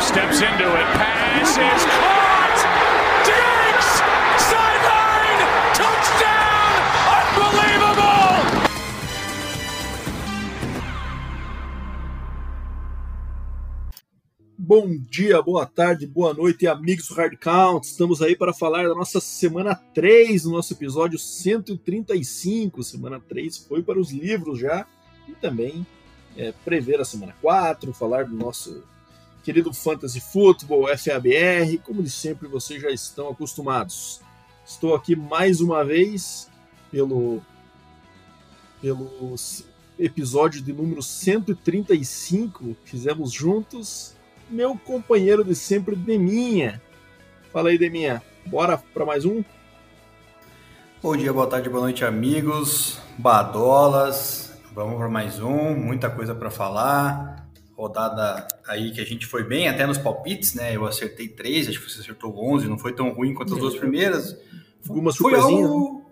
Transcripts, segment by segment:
Steps into it. Pass is caught. Diggs! Sideline! Touchdown! Unbelievable! Bom dia, boa tarde, boa noite, amigos do Hard Count. Estamos aí para falar da nossa semana 3, no nosso episódio 135. Semana 3 foi para os livros já. E também é, prever a semana 4, falar do nosso querido Fantasy Football, FABR, como de sempre vocês já estão acostumados. Estou aqui mais uma vez pelo, pelo episódio de número 135 que fizemos juntos meu companheiro de sempre, Deminha. Fala aí, Deminha. Bora para mais um? Bom dia, boa tarde, boa noite, amigos, badolas. Vamos para mais um, muita coisa para falar. Rodada aí que a gente foi bem até nos palpites, né? Eu acertei três, acho que você acertou 11, não foi tão ruim quanto as duas primeiras. Alguma Foi surpresinha? algo...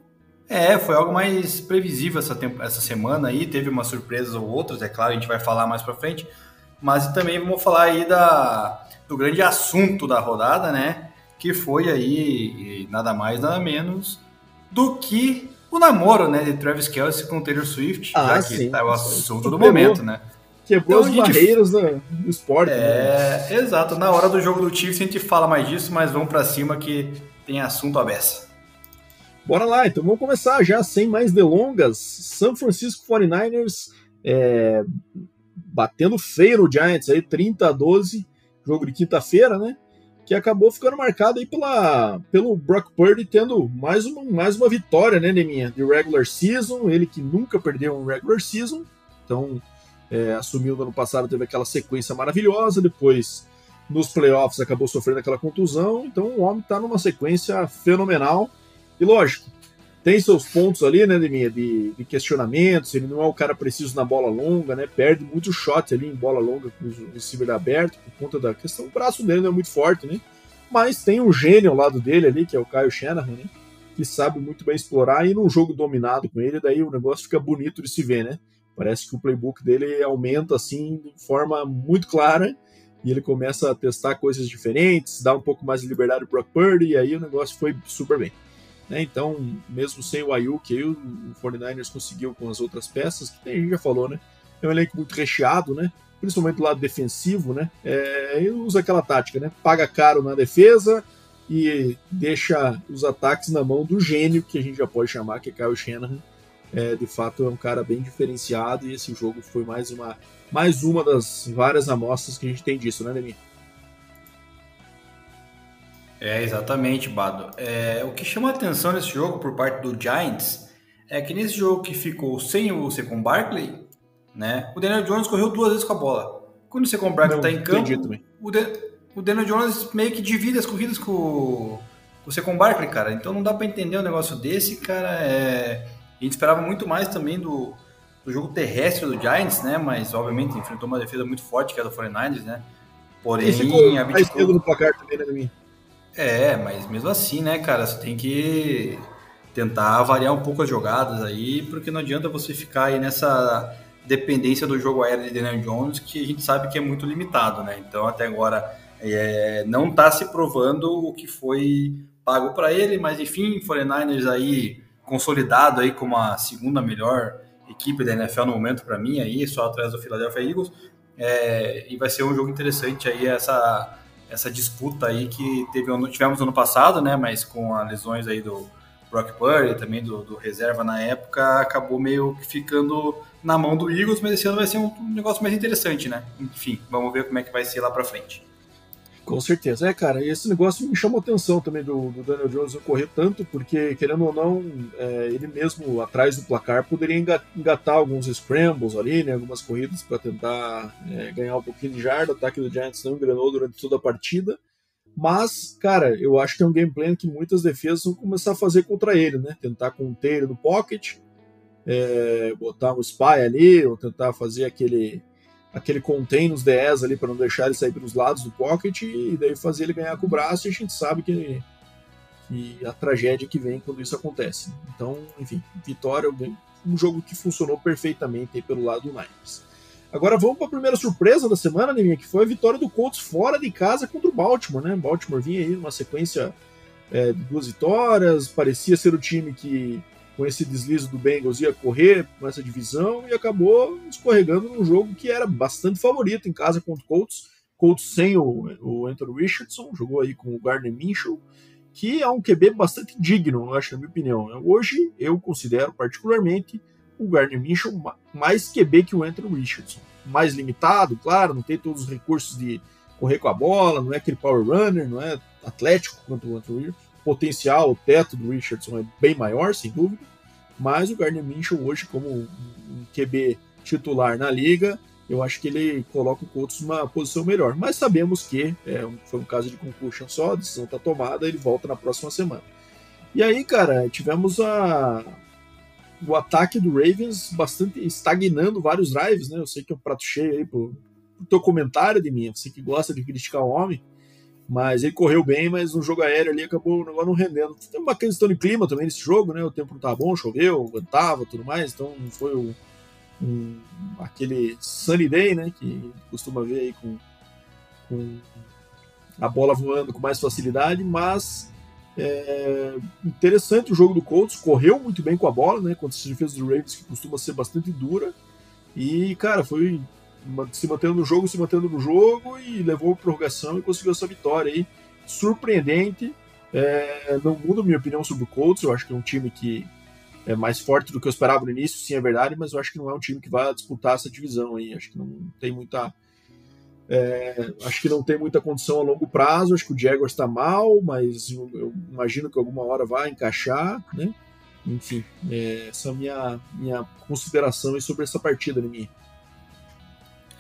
É, foi algo mais previsível essa, temp... essa semana aí, teve umas surpresas ou outras, é claro, a gente vai falar mais para frente, mas também vamos falar aí da, do grande assunto da rodada, né? Que foi aí nada mais, nada menos do que o namoro, né, de Travis Kelce com Taylor Swift, Ah, já que sim. tá o assunto do momento, né? Quebrou Então, as barreiras do, do esporte. né? É, exato. Na hora do jogo do Chiefs a gente fala mais disso, mas vamos pra cima que tem assunto à beça. Bora lá, então vamos começar já sem mais delongas. San Francisco 49ers é, batendo feio no Giants aí, 30 a 12, jogo de quinta-feira, né? Que acabou ficando marcado aí pela, pelo Brock Purdy tendo mais uma, mais uma vitória, né, Neminha? De regular season, ele que nunca perdeu um regular season, então é, assumiu no ano passado, teve aquela sequência maravilhosa, depois nos playoffs acabou sofrendo aquela contusão, então o homem tá numa sequência fenomenal. E lógico, tem seus pontos ali, né, Deminha, de, de questionamentos, ele não é o cara preciso na bola longa, né, perde muito shot ali em bola longa com o receiver aberto, por conta da questão, o braço dele não é muito forte, né, mas tem um gênio ao lado dele ali, que é o Kyle Shanahan, né, que sabe muito bem explorar, e num jogo dominado com ele, daí o negócio fica bonito de se ver, né, parece que o playbook dele aumenta, assim, de forma muito clara, e ele começa a testar coisas diferentes, dá um pouco mais de liberdade pro Brock Purdy, e aí o negócio foi super bem. Né? Então, mesmo sem o Ayuk, aí o o 49ers conseguiu com as outras peças, que a gente já falou, né? É um elenco muito recheado, né? Principalmente do lado defensivo, né? É, ele usa aquela tática, né? Paga caro na defesa e deixa os ataques na mão do gênio, que a gente já pode chamar, que é Kyle Shanahan. É, de fato, é um cara bem diferenciado e esse jogo foi mais uma, mais uma das várias amostras que a gente tem disso, né, Demi? É, exatamente, Bado. É, o que chama a atenção nesse jogo por parte do Giants é que nesse jogo que ficou sem o Secon Barkley, né, o Daniel Jones correu duas vezes com a bola. Quando o Secon Barkley está em campo, o, Dan- o Daniel Jones meio que divide as corridas com, o- com o Secon Barkley, cara. Então não dá para entender um negócio desse, cara. É... A gente esperava muito mais também do, do jogo terrestre do Giants, né? Mas obviamente enfrentou uma defesa muito forte que é a do 49ers, né? Porém, Esse mais abdicou- no placar também, né, é, mas mesmo assim, né, cara, você tem que tentar variar um pouco as jogadas aí, porque não adianta você ficar aí nessa dependência do jogo aéreo de Daniel Jones, que a gente sabe que é muito limitado, né? Então, até agora, é, não tá se provando o que foi pago para ele, mas enfim, 49ers aí consolidado aí como a segunda melhor equipe da NFL no momento para mim aí, só atrás do Philadelphia Eagles. É, e vai ser um jogo interessante aí essa essa disputa aí que teve, tivemos ano passado, né? Mas com as lesões aí do Brock Purdy, também do, do reserva na época, acabou meio que ficando na mão do Eagles, mas esse ano vai ser um, um negócio mais interessante, né? Enfim, vamos ver como é que vai ser lá pra frente. Com certeza. É, cara, esse negócio me chamou atenção também do, do Daniel Jones correr tanto, porque, querendo ou não, é, ele mesmo atrás do placar poderia enga- engatar alguns scrambles ali, né, algumas corridas para tentar é, ganhar um pouquinho de jarda. O ataque do Giants não engrenou durante toda a partida, Mas, cara, eu acho que é um game plan que muitas defesas vão começar a fazer contra ele, né? Tentar conter ele no pocket, é, botar um spy ali, ou tentar fazer aquele aquele contain nos DS ali para não deixar ele sair pelos lados do pocket e daí fazer ele ganhar com o braço e a gente sabe que, que a tragédia que vem quando isso acontece. Então, enfim, vitória, um jogo que funcionou perfeitamente pelo lado do Niners. Agora vamos para a primeira surpresa da semana, Neminha, que foi a vitória do Colts fora de casa contra o Baltimore, né? Baltimore vinha aí numa sequência é, de duas vitórias, parecia ser o time que com esse deslize do Bengals ia correr com essa divisão e acabou escorregando num jogo que era bastante favorito em casa contra o Colts. Colts sem o, o Anthony Richardson, jogou aí com o Gardner Minshew, que é um QB bastante digno, eu acho, na minha opinião. Hoje eu considero particularmente o Gardner Minshew mais QB que o Anthony Richardson. Mais limitado, claro, não tem todos os recursos de correr com a bola, não é aquele power runner, não é atlético quanto o Anthony potencial, o teto do Richardson é bem maior, sem dúvida, mas o Gardner Minshew hoje como um QB titular na liga, eu acho que ele coloca o Colts numa posição melhor. Mas sabemos que é, foi um caso de concussion só, a decisão está tomada, ele volta na próxima semana. E aí, cara, tivemos a, o ataque do Ravens bastante estagnando vários drives, né? Eu sei que é um prato cheio aí pro, pro teu comentário de mim, você que gosta de criticar o homem. Mas ele correu bem, mas no jogo aéreo ali acabou o negócio não rendendo. Tem uma questão de clima também nesse jogo, né? O tempo não estava bom, choveu, ventava tudo mais, então não foi o, um, aquele sunny day, né? Que costuma ver aí com, com a bola voando com mais facilidade, mas é interessante o jogo do Colts, correu muito bem com a bola, né? Contra essa defesa do Ravens, que costuma ser bastante dura. E, cara, foi se mantendo no jogo, se mantendo no jogo e levou a prorrogação e conseguiu essa vitória aí. Surpreendente. É, não muda minha opinião sobre o Colts. Eu acho que é um time que é mais forte do que eu esperava no início, sim, é verdade, mas eu acho que não é um time que vai disputar essa divisão aí. Acho que não tem muita. É, acho que não tem muita condição a longo prazo. Acho que o Jaguars está mal, mas eu, eu, imagino que alguma hora vai encaixar, né? Enfim, é, essa é a minha, minha consideração sobre essa partida, minha.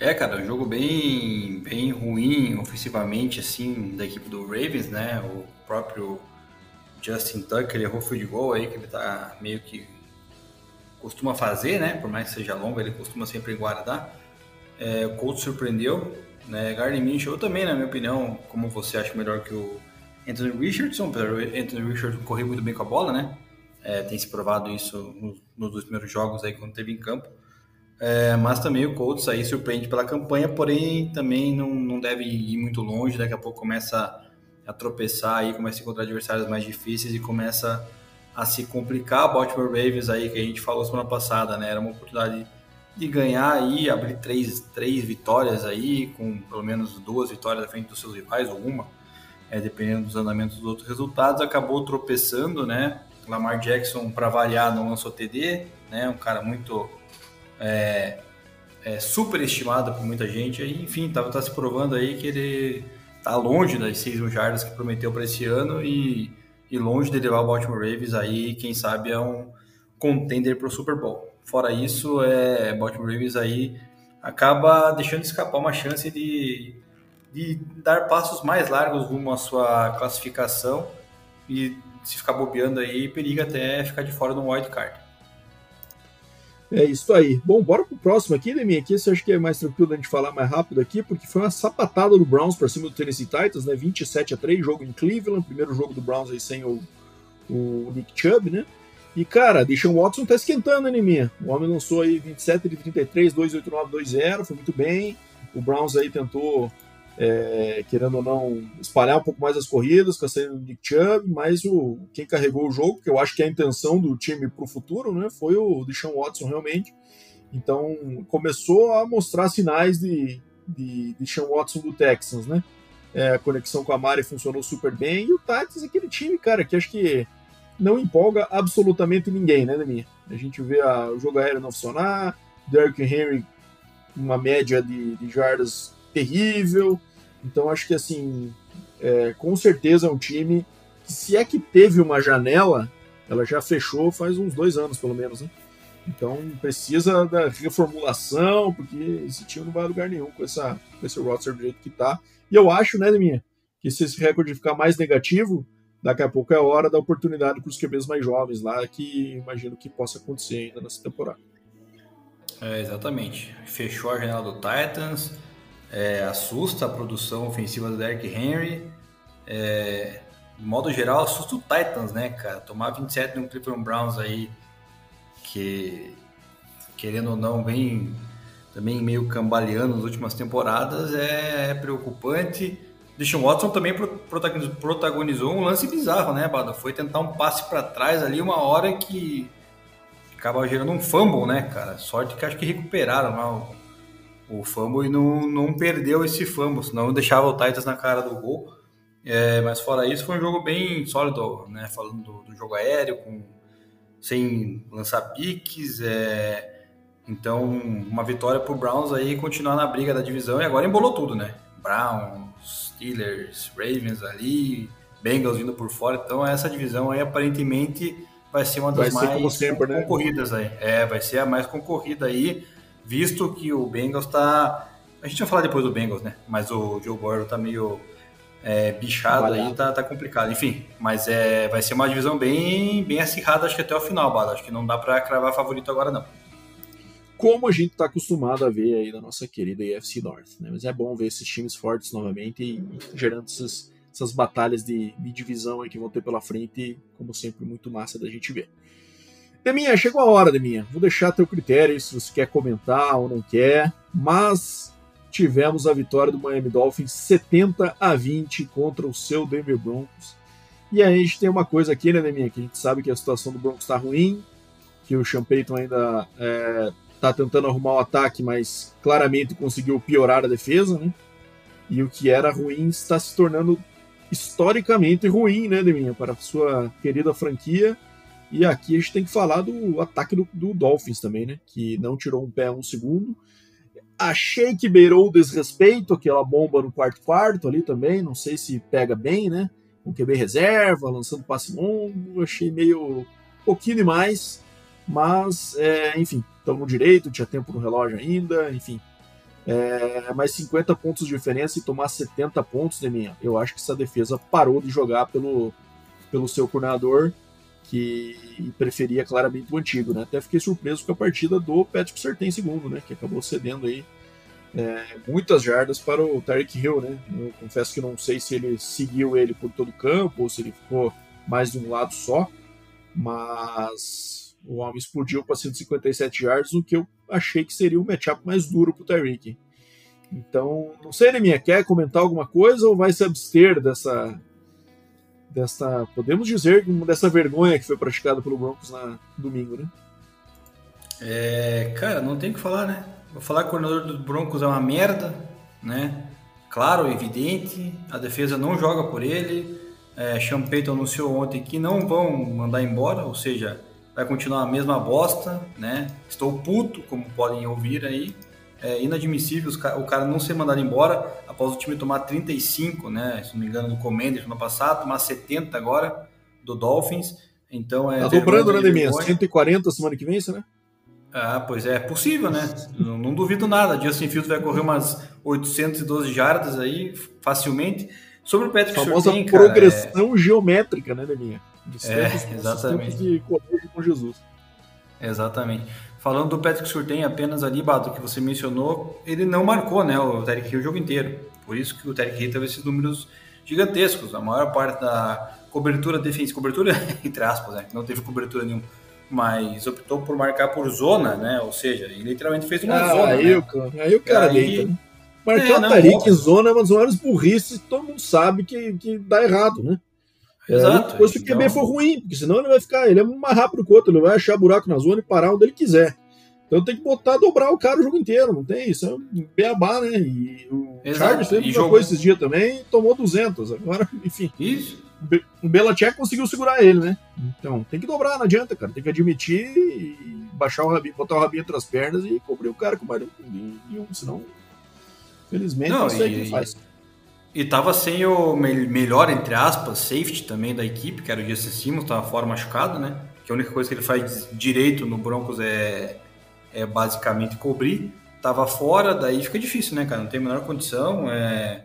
É, cara, um jogo bem, bem ruim ofensivamente, assim, da equipe do Ravens, né? O próprio Justin Tucker errou field goal aí, que ele tá meio que costuma fazer, né? Por mais que seja longo, ele costuma sempre guardar. É, o Colts surpreendeu, né? Gardner Minshew, também, na minha opinião, como você acha melhor que o Anthony Richardson, o Anthony Richardson correu muito bem com a bola, né? É, tem se provado isso nos, nos dois primeiros jogos aí quando teve em campo. É, mas também o Colts aí surpreende pela campanha, porém também não, não deve ir muito longe. Daqui a pouco começa a tropeçar aí, começa a encontrar adversários mais difíceis e começa a se complicar. Baltimore Ravens aí que a gente falou semana passada, né? Era uma oportunidade de ganhar aí, abrir três, três vitórias aí, com pelo menos duas vitórias à frente dos seus rivais, ou uma, é, dependendo dos andamentos dos outros resultados, acabou tropeçando, né? Lamar Jackson, para variar, não lançou TD, né? Um cara muito é, é superestimado por muita gente. E, enfim, tá, tá se provando aí que ele tá longe das 6 mil jardas que prometeu para esse ano e, e, longe de levar o Baltimore Ravens aí, quem sabe é um contender para o Super Bowl. Fora isso, é Baltimore Ravens aí acaba deixando escapar uma chance de, de dar passos mais largos rumo à sua classificação e se ficar bobeando aí, periga até ficar de fora do wild card. É isso aí. Bom, bora pro próximo aqui, Demi. Aqui você acha que é mais tranquilo da gente falar mais rápido aqui, porque foi uma sapatada do Browns para cima do Tennessee Titans, né? 27 a 3, jogo em Cleveland, primeiro jogo do Browns aí sem o, o Nick Chubb, né? E cara, Deshaun Watson tá esquentando, minha? O homem lançou aí 27 de 33, 289, 20, foi muito bem. O Browns aí tentou é, querendo ou não, espalhar um pouco mais as corridas com a saída do Nick Chubb, mas o, quem carregou o jogo, que eu acho que é a intenção do time para o futuro, né, foi o Deshaun Watson realmente. Então começou a mostrar sinais de, de, de Deshaun Watson do Texans, né? É, a conexão com a Mari funcionou super bem. E o Titans é aquele time, cara, que acho que não empolga absolutamente ninguém, né, Demi? A gente vê a, o jogo aéreo não funcionar, Derrick Henry uma média de, de jardas terrível. Então acho que assim, é, com certeza é um time que se é que teve uma janela, ela já fechou faz uns dois anos pelo menos, né? Então precisa da reformulação, porque esse time não vai a lugar nenhum com, essa, com esse roster do jeito que tá. E eu acho, né, minha, que se esse recorde ficar mais negativo, daqui a pouco é hora da oportunidade para os QBs mais jovens lá, que imagino que possa acontecer ainda nessa temporada. É, exatamente. Fechou a janela do Titans, é, assusta a produção ofensiva do Derrick Henry. É, de modo geral, assusta o Titans, né, cara? Tomar 27 no Cleveland Browns aí, que querendo ou não, vem também meio cambaleando nas últimas temporadas, é, é preocupante. Deshaun Watson também protagonizou, um lance bizarro, né, Bada? Foi tentar um passe para trás ali, uma hora que acaba gerando um fumble, né, cara? Sorte que acho que recuperaram lá o, fumble e não, não perdeu esse fumble, senão deixava o Titans na cara do gol. É, mas fora isso, foi um jogo bem sólido, né? Falando do, do jogo aéreo, com, sem lançar piques. É, então, uma vitória pro Browns aí continuar na briga da divisão e agora embolou tudo, né? Browns, Steelers, Ravens ali, Bengals vindo por fora. Então, essa divisão aí aparentemente vai ser uma das mais sempre, né? concorridas né? aí. É, vai ser a mais concorrida aí, visto que o Bengals tá. A gente vai falar depois do Bengals, né? Mas o Joe Burrow tá meio é, bichado aí, tá, tá complicado. Enfim, mas é, vai ser uma divisão bem, bem acirrada, acho que até o final, Bala. Acho que não dá para cravar favorito agora, não. Como a gente está acostumado a ver aí na nossa querida EFC North, né? Mas é bom ver esses times fortes novamente e, e gerando essas, essas batalhas de, de, divisão aí que vão ter pela frente, como sempre, muito massa da gente ver. Deminha, chegou a hora, Deminha. Vou deixar teu critério se você quer comentar ou não quer, mas tivemos a vitória do Miami Dolphins 70 a 20 contra o seu Denver Broncos. E aí a gente tem uma coisa aqui, né, Neminha, que a gente sabe que a situação do Broncos está ruim, que o Sean Payton ainda está é, tentando arrumar o ataque, mas claramente conseguiu piorar a defesa, né? E o que era ruim está se tornando historicamente ruim, né, Deminha, para a sua querida franquia. E aqui a gente tem que falar do ataque do, do Dolphins também, né? Que não tirou um pé um segundo Achei que beirou o desrespeito, aquela bomba no quarto quarto ali também, não sei se pega bem, né? Com QB reserva, lançando passe longo, achei meio pouquinho demais, mas é, enfim, estamos direito, tinha tempo no relógio ainda, enfim. É, mais 50 pontos de diferença e tomar 70 pontos de minha. Eu acho que essa defesa parou de jogar pelo, pelo seu coordenador que preferia claramente o antigo, né? Até fiquei surpreso com a partida do Patrick Surtain segundo, né? Que acabou cedendo aí é, muitas jardas para o Tarek Hill, né? Eu confesso que não sei se ele seguiu ele por todo o campo ou se ele ficou mais de um lado só, mas o homem explodiu para 157 yards, o que eu achei que seria o matchup mais duro para o Tyreek. Então, não sei, Neminha, quer comentar alguma coisa ou vai se abster dessa desta, podemos dizer, dessa vergonha que foi praticada pelo Broncos na domingo, né? É, cara, não tem o que falar, né? Vou falar que o coordenador do Broncos é uma merda, né? Claro, evidente, a defesa não joga por ele. É, Sean Payton anunciou ontem que não vão mandar embora, ou seja, vai continuar a mesma bosta, né? Estou puto, como podem ouvir aí é inadmissível o cara não ser mandado embora após o time tomar 35, né? Se não me engano, do Commanders no ano passado, tomar 70 agora do Dolphins. Então é. Tá dobrando, né, Deminha? 140 semana que vem, isso, né? Ah, pois é, é possível, né? não, não, duvido nada. Justin Fields vai correr umas 812 jardas aí facilmente. Sobre o Patrick A famosa Surtain, progressão é... geométrica, né, Deminha? De é, exatamente. De correr com Jesus. Exatamente. Falando do Patrick Surtain apenas ali, Bato, que você mencionou, ele não marcou né, o Tarek Hill o jogo inteiro. Por isso que o Tarek Hill teve esses números gigantescos. A maior parte da cobertura defensiva, cobertura entre aspas, né, não teve cobertura nenhuma, mas optou por marcar por zona, né? Ou seja, ele literalmente fez uma ah, zona. Aí, né? o, aí o cara aí, deita? Marcar é, o Tarek em zona é uma das maiores burrices que todo mundo sabe que, que dá errado, né? É, Exato. Depois que o QB for ruim, porque senão ele vai ficar, ele é mais rápido que o outro, ele vai achar buraco na zona e parar onde ele quiser. Então tem que botar, dobrar o cara o jogo inteiro, não tem isso, é um beabá, né? E o Exato. Chargers fez jogou esses dias também e tomou 200, agora, enfim. Isso. O Belichick conseguiu segurar ele, né? Então tem que dobrar, não adianta, cara, tem que admitir e baixar o rabinho, botar o rabinho entre as pernas e cobrir o cara com mais um, senão, felizmente, não, não sei o que faz. E tava sem o melhor, entre aspas, safety também da equipe, que era o Jesse Simmons, tava fora machucado, né? Que a única coisa que ele faz direito no Broncos é, é basicamente cobrir. Tava fora, daí fica difícil, né, cara? Não tem a menor condição. É...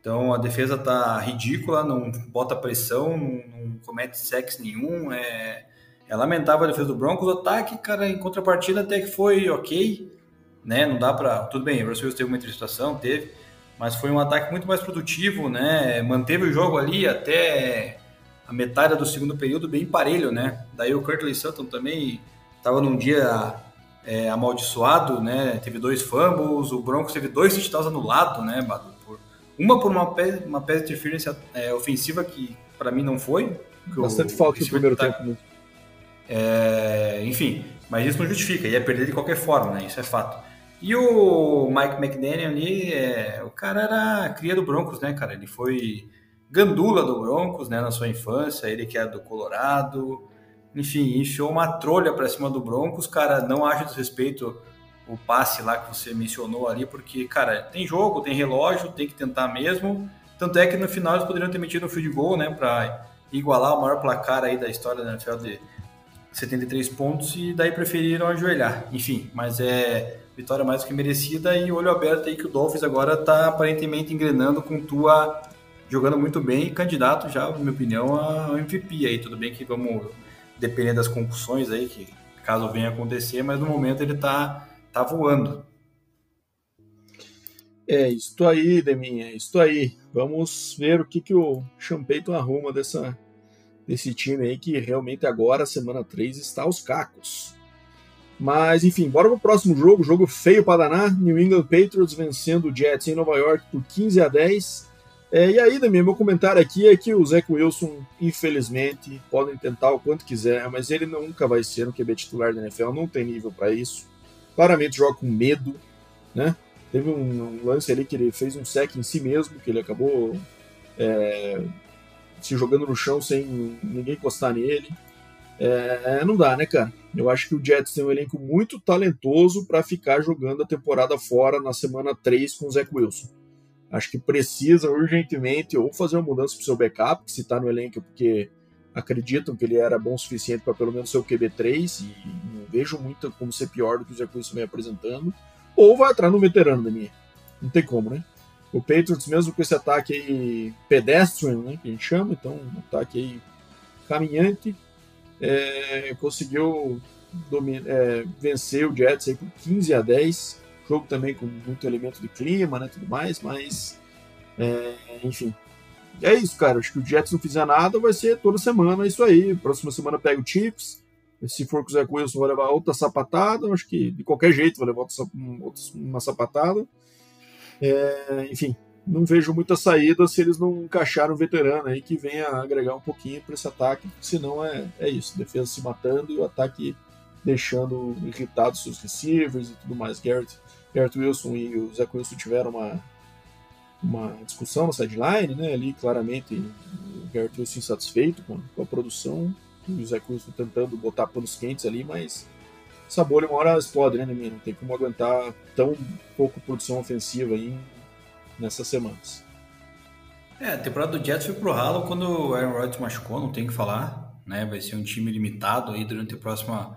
Então a defesa tá ridícula, não bota pressão, não, não comete sexo nenhum. É, é lamentável a defesa do Broncos. O ataque, cara, em contrapartida até que foi ok, né? Não dá para tudo bem. O Russell teve uma interceptação, teve, mas foi um ataque muito mais produtivo, né? Manteve o jogo ali até a metade do segundo período bem parelho, né? Daí o Curtis Sutton também estava num dia é, amaldiçoado, né? Teve dois fumbles, o Broncos teve dois touchdowns anulados, né, Badu? Por, uma por uma pé uma de interferência é, ofensiva que para mim não foi. Bastante falta no primeiro tá, tempo. Né? É, enfim, mas isso não justifica, ia perder de qualquer forma, né? Isso é fato. E o Mike McDaniel ali, é, o cara era cria do Broncos, né, cara? Ele foi gandula do Broncos, né, na sua infância, ele que é do Colorado, enfim, enfiou uma trolha para cima do Broncos, cara, não acho desrespeito o passe lá que você mencionou ali, porque, cara, tem jogo, tem relógio, tem que tentar mesmo, tanto é que no final eles poderiam ter metido um field goal, né, para igualar o maior placar aí da história da NFL de 73 pontos e daí preferiram ajoelhar, enfim, mas é vitória mais do que merecida e olho aberto aí que o Dolphins agora tá aparentemente engrenando com tua jogando muito bem e candidato já, na minha opinião, ao MVP aí. Tudo bem que vamos depender das concussões aí, que caso venha acontecer, mas no momento ele tá, tá voando. É, isso aí, Deminha, isso aí. Vamos ver o que, que o Champeito arruma dessa, desse time aí, que realmente agora, semana 3, está aos cacos. Mas, enfim, bora pro próximo jogo. Jogo feio para danar. New England Patriots vencendo o Jets em Nova York por 15 a 10. É, e aí, Demi, meu comentário aqui é que o Zach Wilson, infelizmente, podem tentar o quanto quiser, mas ele nunca vai ser um QB titular da NFL, não tem nível para isso. Claramente joga com medo, né? Teve um, um, lance ali que ele fez um sec em si mesmo, que ele acabou é, se jogando no chão sem ninguém encostar nele. É, não dá, né, cara? Eu acho que o Jets tem um elenco muito talentoso para ficar jogando a temporada fora na semana 3 com o Zach Wilson. Acho que precisa urgentemente ou fazer uma mudança para o seu backup, que se está no elenco porque acreditam que ele era bom o suficiente para pelo menos ser o QB3 e não vejo muito como ser pior do que o Zé Wilson vem apresentando, ou vai atrás no veterano da minha. Não tem como, né? O Patriots, mesmo com esse ataque aí pedestrian, né, que a gente chama, então um ataque aí caminhante, é, conseguiu é, vencer o Jets aí por 15 a 10 jogo também com muito elemento de clima, né, tudo mais, mas é, enfim. É isso, cara. Acho que o Jets não fizer nada, vai ser toda semana isso aí. Próxima semana pega o Chiefs. Se for com o Zé Wilson, vai levar outra sapatada. Acho que de qualquer jeito vai levar uma sapatada. É, enfim, não vejo muita saída se eles não encaixarem um veterano aí que venha agregar um pouquinho para esse ataque. Senão é, é isso: defesa se matando e o ataque deixando irritados seus receivers e tudo mais. Garrett Garrett Wilson e o Zach Wilson tiveram uma, uma discussão na sideline, né? Ali claramente o Garrett Wilson insatisfeito com, com a produção e o Zach Wilson tentando botar panos quentes ali, mas essa bolha uma hora explode, né, Não tem como aguentar tão pouco produção ofensiva aí nessas semanas. É, a temporada do Jets foi pro ralo quando o Aaron Rodgers machucou, não tem o que falar, né? Vai ser um time limitado aí durante a próxima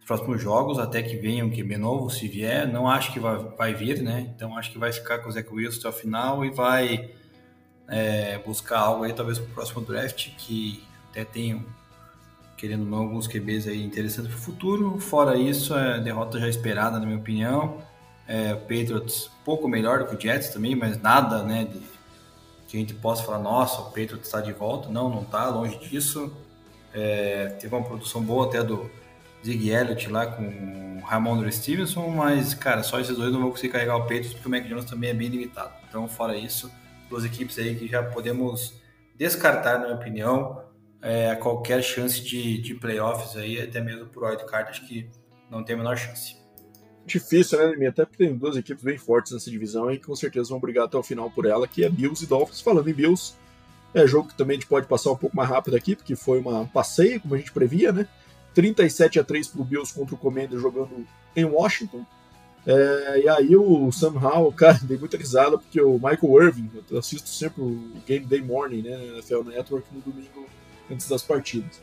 os próximos jogos, até que venha um QB novo, se vier. Não acho que vai, vai vir, né? Então acho que vai ficar com o Zach Wilson até o final e vai é, buscar algo aí, talvez, para o próximo draft, que até tenham, querendo ou não, alguns QBs aí interessantes para o futuro. Fora isso, é derrota já esperada, na minha opinião. É, Patriots pouco melhor do que o Jets também, mas nada, né? De, que a gente possa falar, nossa, o Patriots está de volta. Não, não está, longe disso. É, teve uma produção boa até do Zig Elliott lá com o Ramon Stevenson, mas, cara, só esses dois não vão conseguir carregar o peito, porque o Mac Jones também é bem limitado. Então, fora isso, duas equipes aí que já podemos descartar, na minha opinião, é, qualquer chance de, de playoffs aí, até mesmo por wildcard, acho que não tem a menor chance. Difícil, né, Nemi? Até porque tem duas equipes bem fortes nessa divisão e com certeza vão brigar até o final por ela, que é Bills e Dolphins. Falando em Bills, é jogo que também a gente pode passar um pouco mais rápido aqui, porque foi uma passeio, como a gente previa, né? 37 a 3 pro Bills contra o Commander jogando em Washington. É, e aí o somehow, cara, dei muita risada porque o Michael Irving, eu assisto sempre o Game Day Morning, né, na NFL Network no domingo antes das partidas.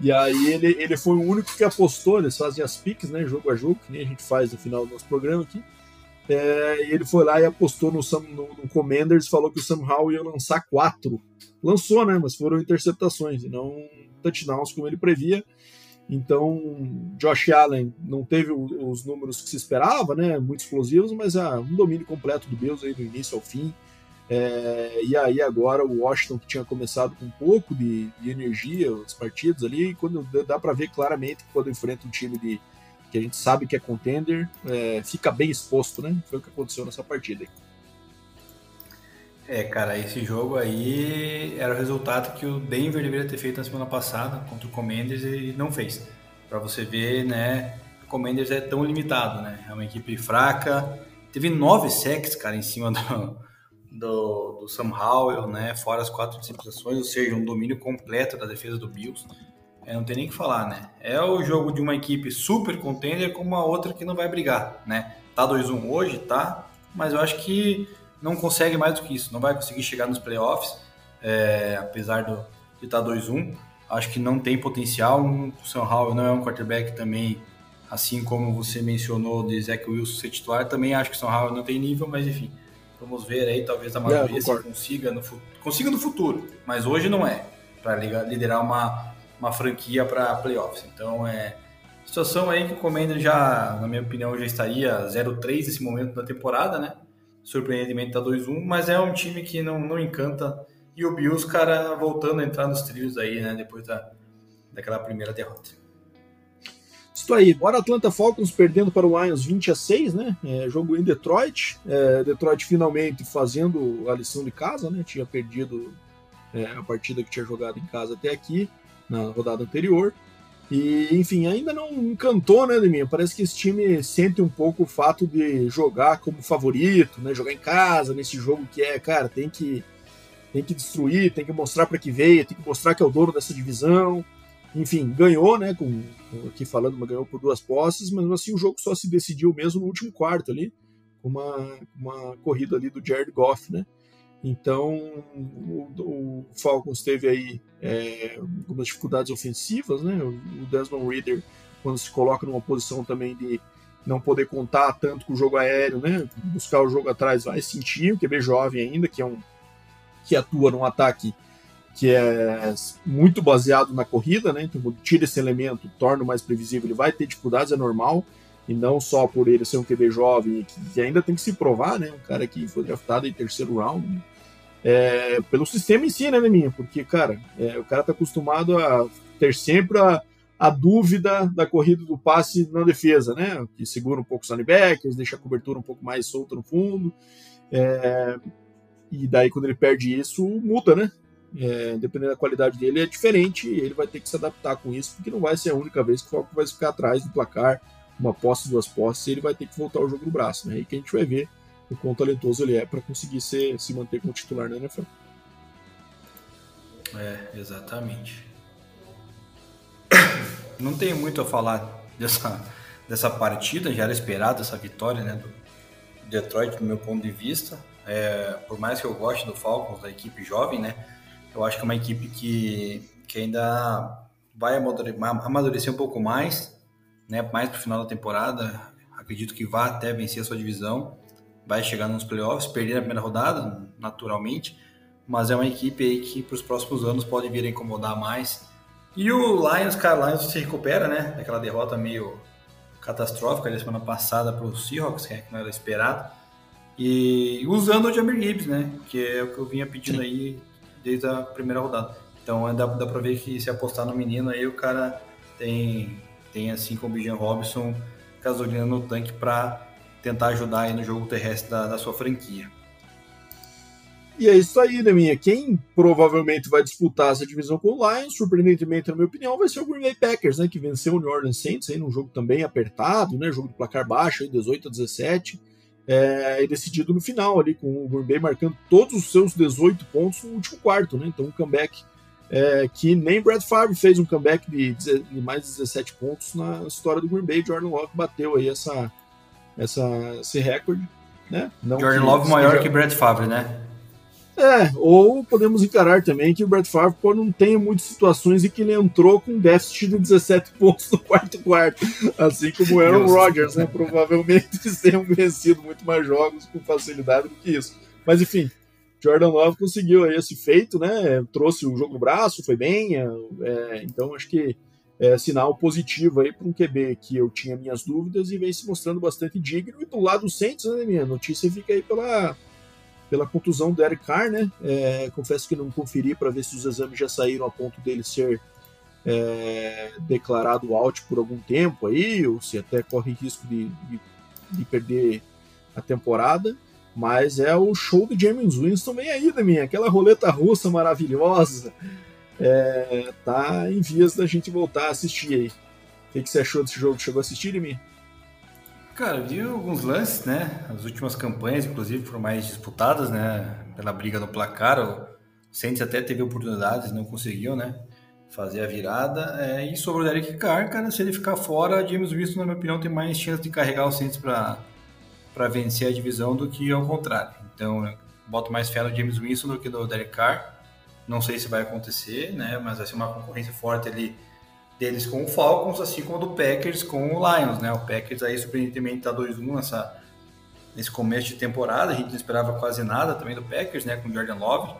E aí ele, ele foi o único que apostou, eles fazem as piques, né, jogo a jogo, que nem a gente faz no final do nosso programa aqui. É, ele foi lá e apostou no, no, no Commanders, falou que o Sam Howell ia lançar quatro. Lançou, né? Mas foram interceptações e não touchdowns como ele previa. Então, Josh Allen não teve os números que se esperava, né? Muito explosivos, mas ah, um domínio completo do Bills aí do início ao fim. É, e aí agora o Washington que tinha começado com um pouco de, de energia, os partidos ali, quando dá para ver claramente que quando enfrenta um time de, que a gente sabe que é contender, é, fica bem exposto, né? Foi o que aconteceu nessa partida. É, cara, esse jogo aí era o resultado que o Denver deveria ter feito na semana passada contra o Commanders e não fez. Para você ver, né, o Commanders é tão limitado, né? É uma equipe fraca. Teve nove sacks, cara, em cima do, do, do Sam Howell, né? Fora as quatro interceptações, ou seja, um domínio completo da defesa do Bills. É, não tem nem o que falar, né? É o jogo de uma equipe super contender com uma outra que não vai brigar, né? Tá 2-1 hoje, tá? Mas eu acho que não consegue mais do que isso. Não vai conseguir chegar nos playoffs, é, apesar do, de tá 2-1. Acho que não tem potencial. O Sam Howell não é um quarterback também, assim como você mencionou de Zach Wilson ser titular. Também acho que o Sam Howell não tem nível, mas enfim. Vamos ver aí, talvez a maioria é, consiga no, consiga no futuro. Mas hoje não é, para liderar uma, uma franquia para playoffs. Então é situação aí que o Commander já, na minha opinião, já estaria 0-3 nesse momento da temporada, né? Surpreendentemente tá 2-1, mas é um time que não, não encanta. E o Bills, cara, voltando a entrar nos trilhos aí, né? Depois da, daquela primeira derrota. Isso aí, bora Atlanta Falcons perdendo para o Lions 20 a 6, né? É, jogo em Detroit. É, Detroit finalmente fazendo a lição de casa, né? Tinha perdido é, a partida que tinha jogado em casa até aqui na rodada anterior. E, enfim, ainda não encantou, né, Deminha? Parece que esse time sente um pouco o fato de jogar como favorito, né? Jogar em casa, nesse jogo que é, cara, tem que, tem que destruir, tem que mostrar para que veio, tem que mostrar que é o dono dessa divisão. Enfim, ganhou, né? Com, aqui falando, mas ganhou por duas posses, mas assim o jogo só se decidiu mesmo no último quarto ali, com uma, uma corrida ali do Jared Goff, né? Então, o, o Falcons teve aí é, algumas dificuldades ofensivas, né? O Desmond Reader, quando se coloca numa posição também de não poder contar tanto com o jogo aéreo, né? Buscar o jogo atrás, vai sentir, o QB jovem ainda, que é um que atua num ataque que é muito baseado na corrida, né? Então, tira esse elemento, torna mais previsível, ele vai ter dificuldades, é normal, e não só por ele ser um QB jovem, que, ainda tem que se provar, né? Um cara que foi draftado em terceiro round, né? é, pelo sistema em si, né, minha? Porque, cara, é, o cara tá acostumado a ter sempre a, a dúvida da corrida do passe na defesa, né? Que segura um pouco os linebackers, deixa a cobertura um pouco mais solta no fundo. É, e daí, quando ele perde isso, muda, né? É, dependendo da qualidade dele, é diferente. ele vai ter que se adaptar com isso, porque não vai ser a única vez que o Falco vai ficar atrás do placar, uma posse, duas posses, e ele vai ter que voltar o jogo no braço, né? E que a gente vai ver o quão talentoso ele é para conseguir ser, se manter como titular na NFL. É, exatamente. Não tenho muito a falar dessa, dessa partida, já era esperada essa vitória né, do Detroit, do meu ponto de vista. É, por mais que eu goste do Falcons, da equipe jovem, né, eu acho que é uma equipe que, que ainda vai amadurecer um pouco mais, né, mais para o final da temporada. Acredito que vá até vencer a sua divisão vai chegar nos playoffs, perder na primeira rodada, naturalmente, mas é uma equipe aí que para os próximos anos pode vir a incomodar mais. E o Lions, cara, o Lions se recupera, né, daquela derrota meio catastrófica da semana passada para o Seahawks, que não era esperado, e usando o Jamir Gibbs, né, que é o que eu vinha pedindo aí desde a primeira rodada. Então dá, dá para ver que se apostar no menino aí, o cara tem, tem assim como o Bijan Robson, gasolina no tanque para tentar ajudar aí no jogo terrestre da, da sua franquia. E é isso aí, Deminha. Quem provavelmente vai disputar essa divisão com o Lions, surpreendentemente, na minha opinião, vai ser o Green Bay Packers, né? Que venceu o New Orleans Saints aí num jogo também apertado, né? Jogo de placar baixo, aí, 18 a 17. É, e decidido no final ali, com o Green Bay marcando todos os seus 18 pontos no último quarto, né? Então um comeback é, que nem Brad Favre fez um comeback de, de mais de 17 pontos na história do Green Bay. Jordan Love bateu aí essa, essa, esse recorde. Né? Não Jordan Love maior que Brad Favre, né? É, ou podemos encarar também que o Brett Favre pô, não tem muitas situações em que ele entrou com déficit de 17 pontos no quarto quarto, assim como o Aaron Rodgers, né? Provavelmente eles tenham vencido muito mais jogos com facilidade do que isso. Mas enfim, Jordan Love conseguiu esse feito, né? Trouxe o jogo no braço, foi bem, é, é então acho que é sinal positivo aí para um QB que eu tinha minhas dúvidas e vem se mostrando bastante digno. E do lado do Saints, né, minha notícia fica aí pela pela contusão do Eric Carr, né? É, confesso que não conferi para ver se os exames já saíram a ponto dele ser é, declarado out por algum tempo aí, ou se até corre risco de, de, de, perder a temporada. Mas é o show de James Winston vem aí, minha, aquela roleta russa maravilhosa. É, tá em vias da gente voltar a assistir aí. O que, que você achou desse jogo? Chegou a assistir, Demi? Cara, vi alguns lances, né? As últimas campanhas, inclusive, foram mais disputadas, né? Pela briga no placar. O Saints até teve oportunidades, não conseguiu, né? Fazer a virada. É, e sobre o Derek Carr, cara, se ele ficar fora, James Winston, na minha opinião, tem mais chance de carregar o Saints para vencer a divisão do que ao contrário. Então, boto mais fé no James Winston do que no Derek Carr. Não sei se vai acontecer, né? Mas vai ser uma concorrência forte ali deles com o Falcons, assim como do Packers com o Lions, né? O Packers aí surpreendentemente tá 2-1 nessa nesse começo de temporada, a gente não esperava quase nada também do Packers, né, com o Jordan Love.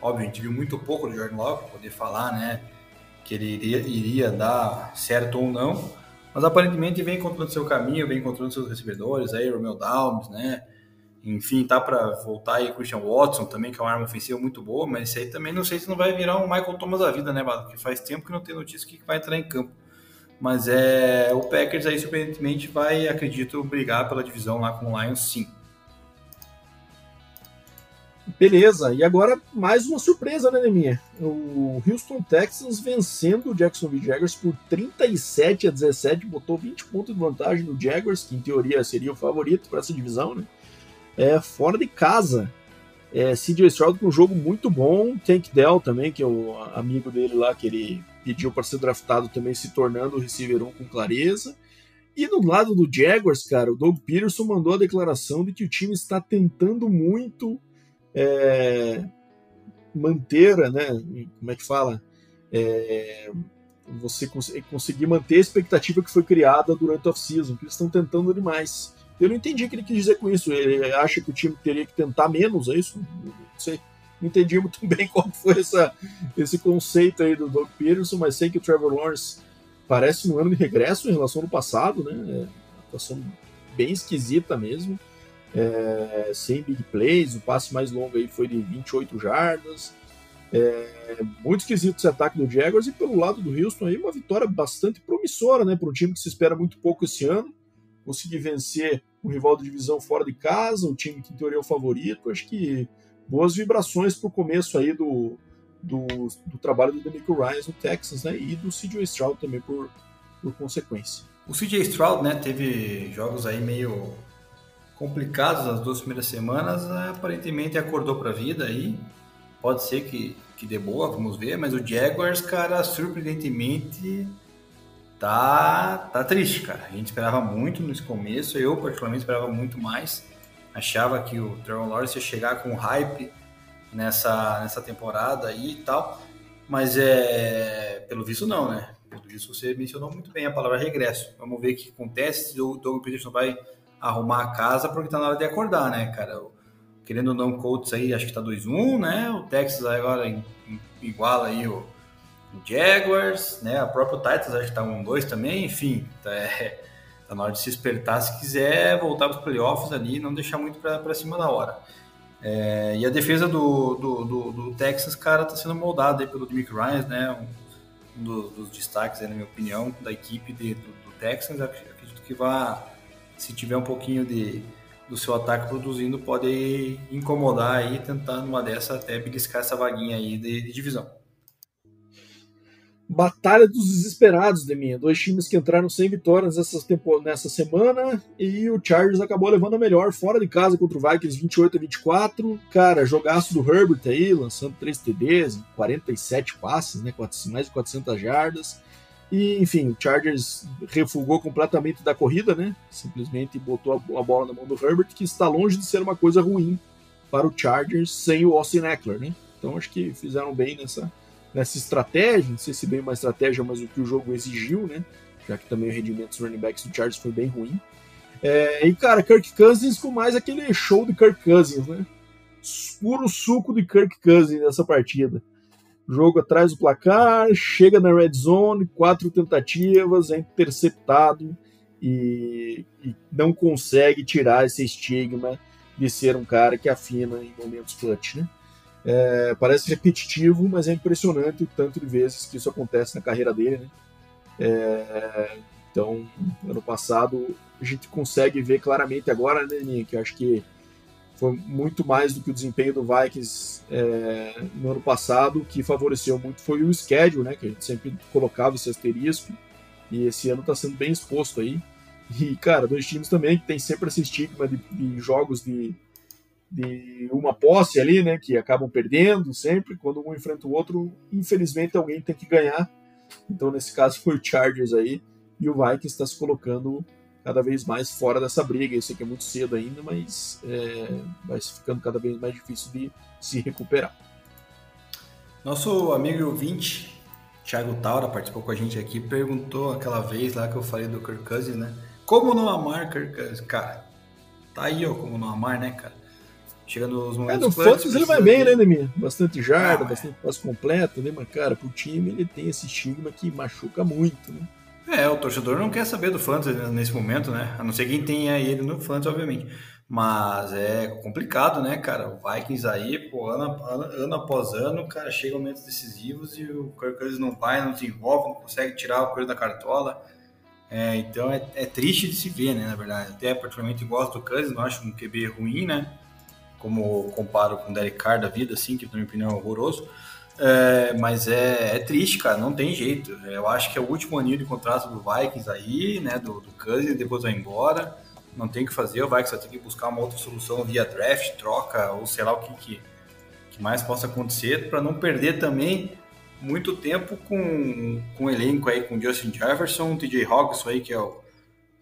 Óbvio, a gente viu muito pouco do Jordan Love, poder falar, né, que ele iria, iria dar certo ou não, mas aparentemente vem encontrando seu caminho, vem encontrando seus recebedores, aí Romeo Downs, né, enfim, tá para voltar aí Christian Watson também, que é uma arma ofensiva muito boa, mas isso aí também não sei se não vai virar um Michael Thomas da vida, né, Bado? Que faz tempo que não tem notícia que vai entrar em campo. Mas é o Packers aí, surpreendentemente, vai, acredito, brigar pela divisão lá com o Lions, sim. Beleza, e agora mais uma surpresa, né, Neminha? O Houston Texans vencendo o Jacksonville Jaguars por 37 a 17, botou 20 pontos de vantagem no Jaguars, que em teoria seria o favorito para essa divisão, né? É, fora de casa. É, CJ Stroud com um jogo muito bom, Tank Dell também, que é o amigo dele lá, que ele pediu para ser draftado também, se tornando o receiver 1 com clareza. E no lado do Jaguars, cara, o Doug Peterson mandou a declaração de que o time está tentando muito é, manter, né? Como é que fala? É, você cons conseguir manter a expectativa que foi criada durante a off-season, que eles estão tentando demais. Eu não entendi o que ele quis dizer com isso. Ele acha que o time teria que tentar menos, é isso? Não sei. Não entendi muito bem qual foi essa, esse conceito aí do Doug Peterson, mas sei que o Trevor Lawrence parece um ano de regresso em relação ao passado, né? É atuação bem esquisita mesmo. É, sem big plays, o passe mais longo aí foi de 28 jardas. É, muito esquisito esse ataque do Jaguars e pelo lado do Houston aí uma vitória bastante promissora, né, para um time que se espera muito pouco esse ano conseguir vencer um rival de divisão fora de casa, um time que em teoria é o favorito. Acho que boas vibrações para o começo aí do, do, do trabalho do Demico Ryan no Texas, né? E do CJ Stroud também por, por consequência. O CJ Stroud, né, teve jogos aí meio complicados nas duas primeiras semanas, né, aparentemente acordou para a vida aí. Pode ser que, que dê boa, vamos ver, mas o Jaguars, cara, surpreendentemente tá, tá triste, cara. A gente esperava muito nesse começo, eu particularmente esperava muito mais. Achava que o Trevor Lawrence ia chegar com hype nessa, nessa temporada aí e tal, mas é pelo visto não, né? Pelo visto você mencionou muito bem a palavra regresso. Vamos ver o que acontece se o Doug Peterson vai arrumar a casa porque tá na hora de acordar, né, cara? Querendo ou não, o Colts aí acho que tá 2-1, né? O Texas agora iguala aí o Jaguars, né? A própria Titans acho que tá um 2 também, enfim, tá, é, tá, na hora de se espertar se quiser voltar para os playoffs ali, não deixar muito para cima da hora. É, e a defesa do, do, do, do, Texas, cara, tá sendo moldada aí pelo Demick Ryan, né? Um, um dos, dos, destaques, aí, na minha opinião, da equipe de, do, do Texans. Acredito que vai, se tiver um pouquinho de, do seu ataque produzindo, pode incomodar aí, tentar numa dessa até beliscar essa vaguinha aí de, de divisão. Batalha dos Desesperados, de mim. Dois times que entraram sem vitórias nessa, nessa semana e o Chargers acabou levando a melhor fora de casa contra o Vikings 28 a 24. Cara, jogaço do Herbert aí, lançando 3 TDs, 47 passes, né, mais de 400 jardas. E, enfim, o Chargers refugou completamente da corrida, né? Simplesmente botou a bola na mão do Herbert, que está longe de ser uma coisa ruim para o Chargers sem o Austin Eckler, né? Então acho que fizeram bem nessa, nessa estratégia, não sei se bem uma estratégia, mas o que o jogo exigiu, né? Já que também o rendimento dos running backs do Chargers foi bem ruim. É, e cara, Kirk Cousins com mais aquele show de Kirk Cousins, né? Puro suco de Kirk Cousins nessa partida. Jogo atrás do placar, chega na red zone, quatro tentativas, é interceptado e, e não consegue tirar esse estigma de ser um cara que afina em momentos clutch, né? É, parece repetitivo, mas é impressionante o tanto de vezes que isso acontece na carreira dele, né? É, então, ano passado a gente consegue ver claramente agora, né, Ninha, que acho que foi muito mais do que o desempenho do Vikings é, no ano passado, que favoreceu muito foi o schedule, né? Que a gente sempre colocava esse asterisco, e esse ano está sendo bem exposto aí. E, cara, dois times também que tem sempre esse estigma de, de jogos de, de uma posse ali, né? Que acabam perdendo sempre. Quando um enfrenta o outro, infelizmente alguém tem que ganhar. Então, nesse caso, foi o Chargers aí. E o Vikings está se colocando cada vez mais fora dessa briga. Eu sei que é muito cedo ainda, mas é, vai ficando cada vez mais difícil de se recuperar. Nosso amigo ouvinte, Thiago Taura, participou com a gente aqui, perguntou aquela vez lá que eu falei do Kirk Cousins, né? Como não amar Kirk Cousins? Cara, tá aí, ó, como não amar, né, cara? Chega nos momentos... É, no Fantasy ele vai bem, né, Demir? Bastante jarda, ah, bastante passo completo, né? Mas, cara, pro time ele tem esse estigma que machuca muito, né? É, o torcedor não quer saber do Fantasy nesse momento, né? A não ser quem tenha ele no Fantasy, obviamente. Mas é complicado, né, cara? O Vikings aí, pô, ano, ano, ano após ano, cara, chega momentos decisivos e o Kirk Cousins não vai, não desenvolve, não consegue tirar o coelho da cartola. É, então é, é, triste de se ver, né, na verdade. Até particularmente gosto do Cousins, não acho um QB ruim, né? Como comparo com o Derek Carr da vida, assim, que na minha opinião é horroroso. É, mas é, é, triste, cara, não tem jeito. Eu acho que é o último aninho de contrato do Vikings aí, né? Do, do Cousins, depois vai embora. Não tem o que fazer, o Vikings vai ter que buscar uma outra solução via draft, troca, ou sei lá o que, que, que mais possa acontecer, para não perder também muito tempo com, com o elenco aí, com Justin Jefferson, TJ Hawkins aí, que é o,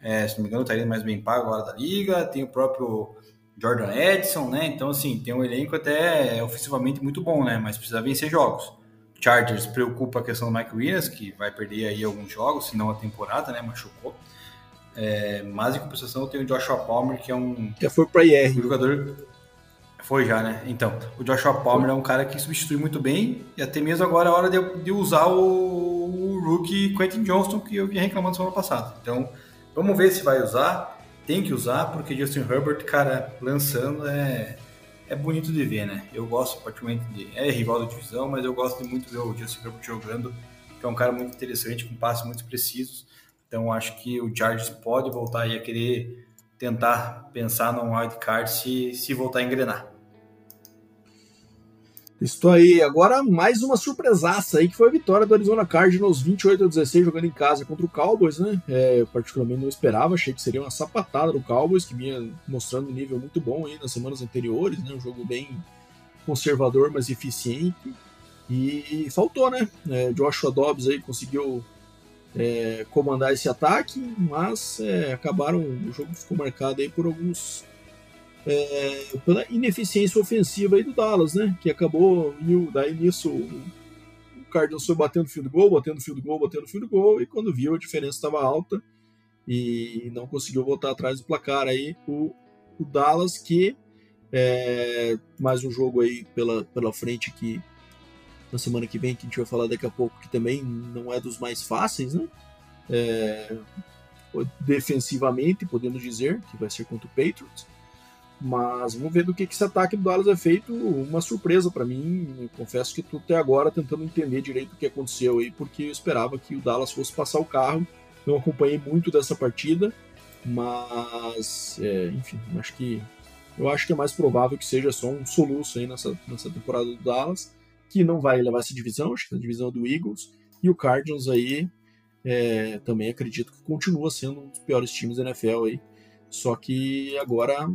é, se não me engano, tá mais bem pago agora da liga, tem o próprio Jordan Edson, né? Então, assim, tem um elenco até ofensivamente muito bom, né? Mas precisa vencer jogos. Chargers preocupa a questão do Mike Williams, que vai perder aí alguns jogos, se não a temporada, né? Machucou. É, mas em compensação tem o Joshua Palmer, que é um. Já foi para IR. Um jogador. Foi já, né? Então, o Joshua Palmer é um cara que substitui muito bem, e até mesmo agora é hora de, de usar o, o rookie Quentin Johnston, que eu vinha reclamando semana passada. Então, vamos ver se vai usar tem que usar, porque Justin Herbert, cara, lançando é, é bonito de ver, né? Eu gosto particularmente de. É rival da divisão, mas eu gosto de muito ver o Justin Herbert jogando, que é um cara muito interessante, com passes muito precisos. Então acho que o Chargers pode voltar aí a querer tentar pensar num wildcard se, se voltar a engrenar. Estou aí. Agora mais uma surpresaça aí, que foi a vitória do Arizona Cardinals 28 a 16 jogando em casa contra o Cowboys, né? É, eu particularmente não esperava, achei que seria uma sapatada do Cowboys, que vinha mostrando um nível muito bom aí nas semanas anteriores, né? Um jogo bem conservador, mas eficiente. E faltou, né? É, Joshua Dobbs aí conseguiu é, comandar esse ataque, mas é, acabaram, o jogo ficou marcado aí por alguns é, pela ineficiência ofensiva aí do Dallas, né? Que acabou, viu, daí nisso o Cardinals foi batendo field goal, batendo field goal, batendo field goal, e quando viu a diferença estava alta e não conseguiu voltar atrás do placar aí o, o Dallas que é, mais um jogo aí pela, pela frente que na semana que vem que a gente vai falar daqui a pouco que também não é dos mais fáceis, né? É, defensivamente, podemos dizer que vai ser contra o Patriots. Mas vamos ver do que, que esse ataque do Dallas é feito. Uma surpresa para mim. Eu confesso que estou até agora tentando entender direito o que aconteceu aí, porque eu esperava que o Dallas fosse passar o carro. Não acompanhei muito dessa partida, mas é, enfim, acho que eu acho que é mais provável que seja só um soluço aí nessa, nessa temporada do Dallas, que não vai levar essa divisão, acho que é a divisão do Eagles, e o Cardinals aí é, também acredito que continua sendo um dos piores times da NFL aí. Só que agora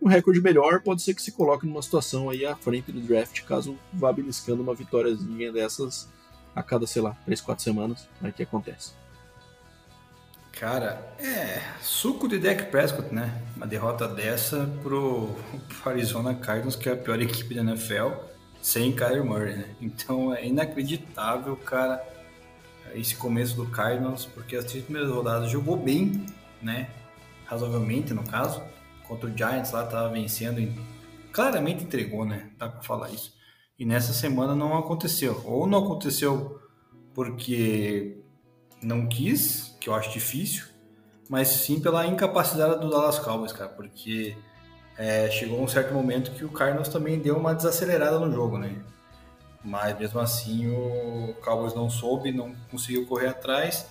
um recorde melhor pode ser que se coloque numa situação aí à frente do draft, caso vá beliscando uma vitóriazinha dessas a cada, sei lá, 3, 4 semanas, aí que acontece. Cara, é suco de Dak Prescott, né? Uma derrota dessa pro, pro Arizona Cardinals, que é a pior equipe da NFL, sem Kyler Murray, né? Então é inacreditável, cara, esse começo do Cardinals, porque as três primeiras rodadas jogou bem, né? Razoavelmente, no caso, contra o Giants lá, tava vencendo, claramente entregou, né? Dá pra falar isso. E nessa semana não aconteceu. Ou não aconteceu porque não quis, que eu acho difícil, mas sim pela incapacidade do Dallas Cowboys, cara, porque é, chegou um certo momento que o Cardinals também deu uma desacelerada no jogo, né? Mas mesmo assim o Cowboys não soube, não conseguiu correr atrás,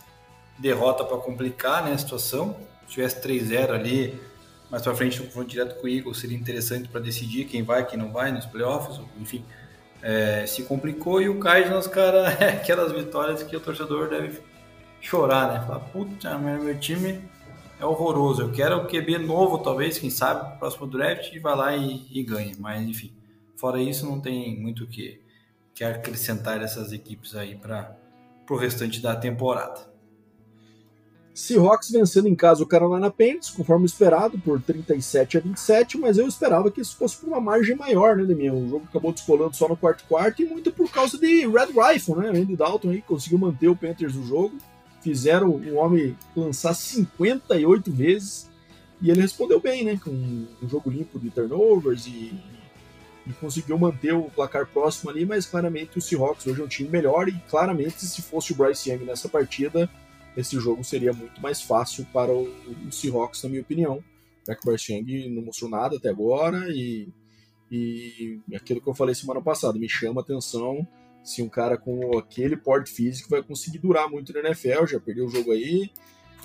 derrota para complicar né, a situação. Se tivesse 3-0 ali, mais para frente no confronto direto com o Eagles, seria interessante para decidir quem vai, quem não vai nos playoffs, enfim. É, se complicou e o Cardinals, cara, é aquelas vitórias que o torcedor deve chorar, né? Falar, puta, meu time é horroroso. Eu quero o QB novo, talvez, quem sabe, próximo draft, e vai lá e, e ganha. Mas, enfim, fora isso, não tem muito o que, que acrescentar essas equipes aí para o restante da temporada. Seahawks vencendo em casa o Carolina Panthers, conforme esperado, por 37 a 27, mas eu esperava que isso fosse por uma margem maior, né, Demian? O jogo acabou descolando só no quarto quarto e muito por causa de Red Rifle, né? Andy Dalton aí conseguiu manter o Panthers no jogo, fizeram o homem lançar 58 vezes e ele respondeu bem, né? Com um jogo limpo de turnovers e, e conseguiu manter o placar próximo ali, mas claramente o Seahawks hoje é um time melhor e claramente se fosse o Bryce Young nessa partida esse jogo seria muito mais fácil para o, o Seahawks, na minha opinião. Bryce Young não mostrou nada até agora e, e aquilo que eu falei semana passada, me chama atenção se um cara com aquele porte físico vai conseguir durar muito na NFL, já perdeu o jogo aí,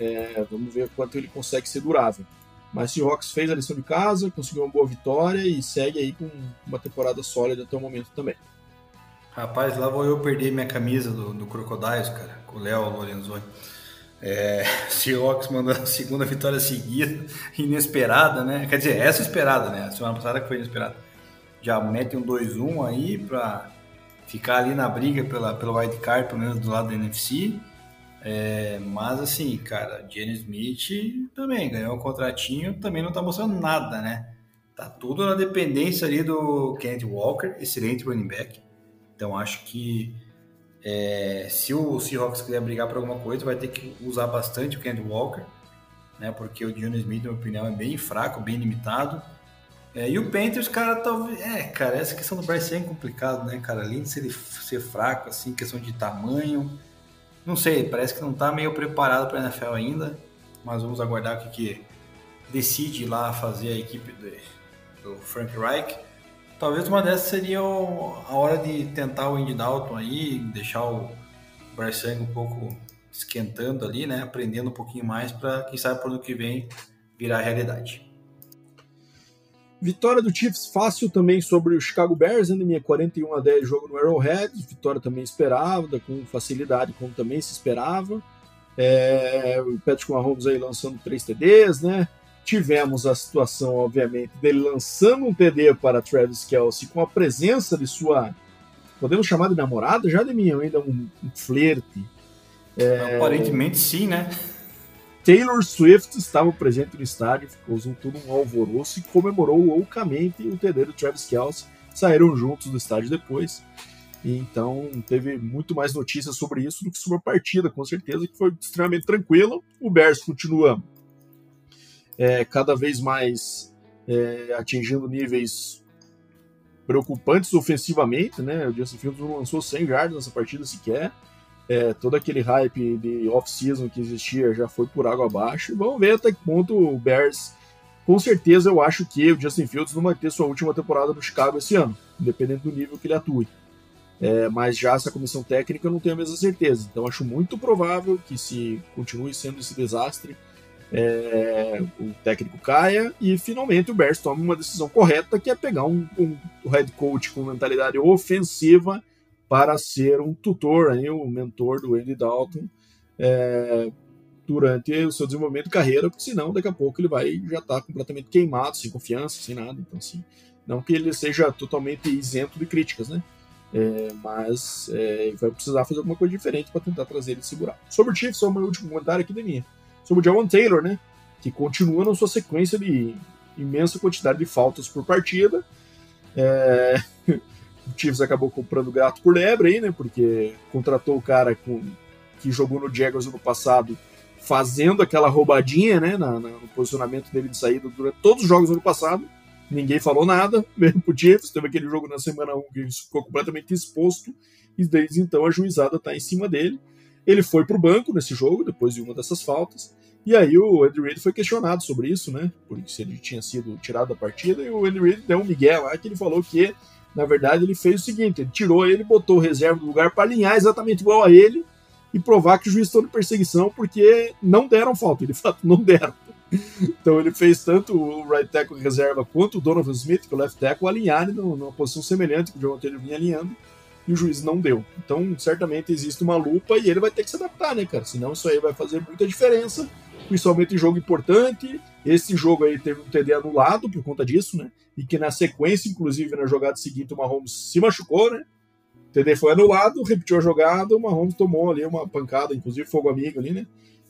é, vamos ver quanto ele consegue ser durável. Mas o Seahawks fez a lição de casa, conseguiu uma boa vitória e segue aí com uma temporada sólida até o momento também. Rapaz, lá vou eu perder minha camisa do, do Crocodiles, cara, com o Léo Lorenzoni. É, Seahawks mandando a segunda vitória seguida, inesperada, né? Quer dizer, essa esperada, né? A semana passada que foi inesperada. Já mete um 2-1 aí para ficar ali na briga pela, pelo wild card, pelo menos do lado da NFC. É, mas assim, cara, Jenny Smith também ganhou um contratinho, também não tá mostrando nada, né? Tá tudo na dependência ali do Kenneth Walker, excelente running back. Então acho que é, se o Seahawks quiser brigar por alguma coisa, vai ter que usar bastante o Kent Walker, né? Porque o Dionne Smith, na minha opinião, é bem fraco, bem limitado. É, e o Panthers, cara, talvez. É, cara, essa questão do Bryce é complicado, né, cara? Além de ser, ser fraco, assim, questão de tamanho. Não sei, parece que não tá meio preparado para a NFL ainda. Mas vamos aguardar o que, que decide lá fazer a equipe do, do Frank Reich. Talvez uma dessas seria a hora de tentar o Andy Dalton aí, deixar o Bryce Young um pouco esquentando ali, né? Aprendendo um pouquinho mais para quem sabe por ano que vem virar realidade. Vitória do Chiefs fácil também sobre o Chicago Bears, né? minha 41 a 10 jogo no Arrowhead, vitória também esperada, com facilidade, como também se esperava. É, o Patrick Mahomes aí lançando 3 TDs, né? Tivemos a situação, obviamente, dele lançando um TD para Travis Kelsey com a presença de sua, podemos chamar de namorada, já de mim, ainda um, um flerte. É... Aparentemente sim, né? Taylor Swift estava presente no estádio, ficou todo um alvoroço e comemorou loucamente o TD do Travis Kelsey. Saíram juntos do estádio depois. E então teve muito mais notícias sobre isso do que sobre a partida, com certeza, que foi extremamente tranquila. O Bears continua é, cada vez mais é, atingindo níveis preocupantes ofensivamente, né? O Justin Fields não lançou 100 yards nessa partida sequer. É, todo aquele hype de off-season que existia já foi por água abaixo. Vamos ver até que ponto o Bears. Com certeza, eu acho que o Justin Fields não vai ter sua última temporada no Chicago esse ano, independente do nível que ele atue. É, mas já essa comissão técnica eu não tenho a mesma certeza. Então acho muito provável que se continue sendo esse desastre, é, o técnico caia e finalmente o Bears toma uma decisão correta, que é pegar um, um, um head coach com mentalidade ofensiva para ser um tutor, aí, o mentor do Andy Dalton é, durante o seu desenvolvimento de carreira, porque senão daqui a pouco ele vai já estar tá completamente queimado, sem confiança, sem nada. Então, assim, não que ele seja totalmente isento de críticas, né? É, mas é, vai precisar fazer alguma coisa diferente para tentar trazer ele segurar. Sobre o Chiefs, só um último comentário aqui da minha. Sobre o Javon Taylor, né? Que continua na sua sequência de imensa quantidade de faltas por partida. É... o Chiefs acabou comprando gato por lebre aí, né? Porque contratou o cara com... que jogou no Jaguars ano passado, fazendo aquela roubadinha, né? Na, na, no posicionamento dele de saída durante todos os jogos do ano passado. Ninguém falou nada, mesmo pro Chiefs. Teve aquele jogo na semana 1 que ele ficou completamente exposto. E desde então a juizada tá em cima dele. Ele foi pro banco nesse jogo, depois de uma dessas faltas. E aí o Andy Reid foi questionado sobre isso, né? Por se ele tinha sido tirado da partida. E o Andy Reid deu um migué lá que ele falou que na verdade, ele fez o seguinte: ele tirou ele, botou o reserva no lugar para alinhar exatamente igual a ele e provar que o juiz estão de perseguição, porque não deram falta, de fato não deram. Então ele fez tanto o right tackle reserva quanto o Donovan Smith, que é o left tackle, alinharem numa posição semelhante que o Taylor vinha alinhando, e o juiz não deu. Então, certamente existe uma lupa e ele vai ter que se adaptar, né, cara? Senão isso aí vai fazer muita diferença, principalmente em jogo importante. Esse jogo aí teve um TD anulado por conta disso, né? E que na sequência, inclusive na jogada seguinte, o Mahomes se machucou, né? O TD foi anulado, repetiu a jogada, o Mahomes tomou ali uma pancada, inclusive fogo amigo ali, né?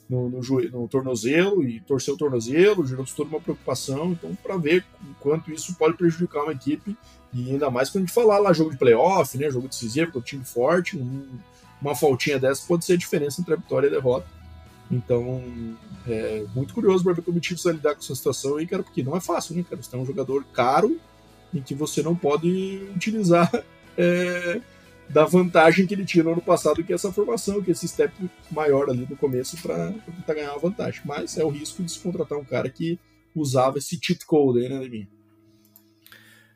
No, no, no tornozelo e torceu o tornozelo, gerou toda uma preocupação. Então, para ver o quanto isso pode prejudicar uma equipe, e ainda mais quando a gente falar lá jogo de playoff, né? Jogo decisivo, com o time forte, um, uma faltinha dessa pode ser a diferença entre a vitória e a derrota. Então, é muito curioso para ver como o Chiefs vai lidar com essa situação aí, cara, porque não é fácil, né, cara? Você tem um jogador caro em que você não pode utilizar é, da vantagem que ele tinha no ano passado, que é essa formação, que é esse step maior ali no começo para tentar ganhar uma vantagem. Mas é o risco de se contratar um cara que usava esse cheat code aí, né, Leminha?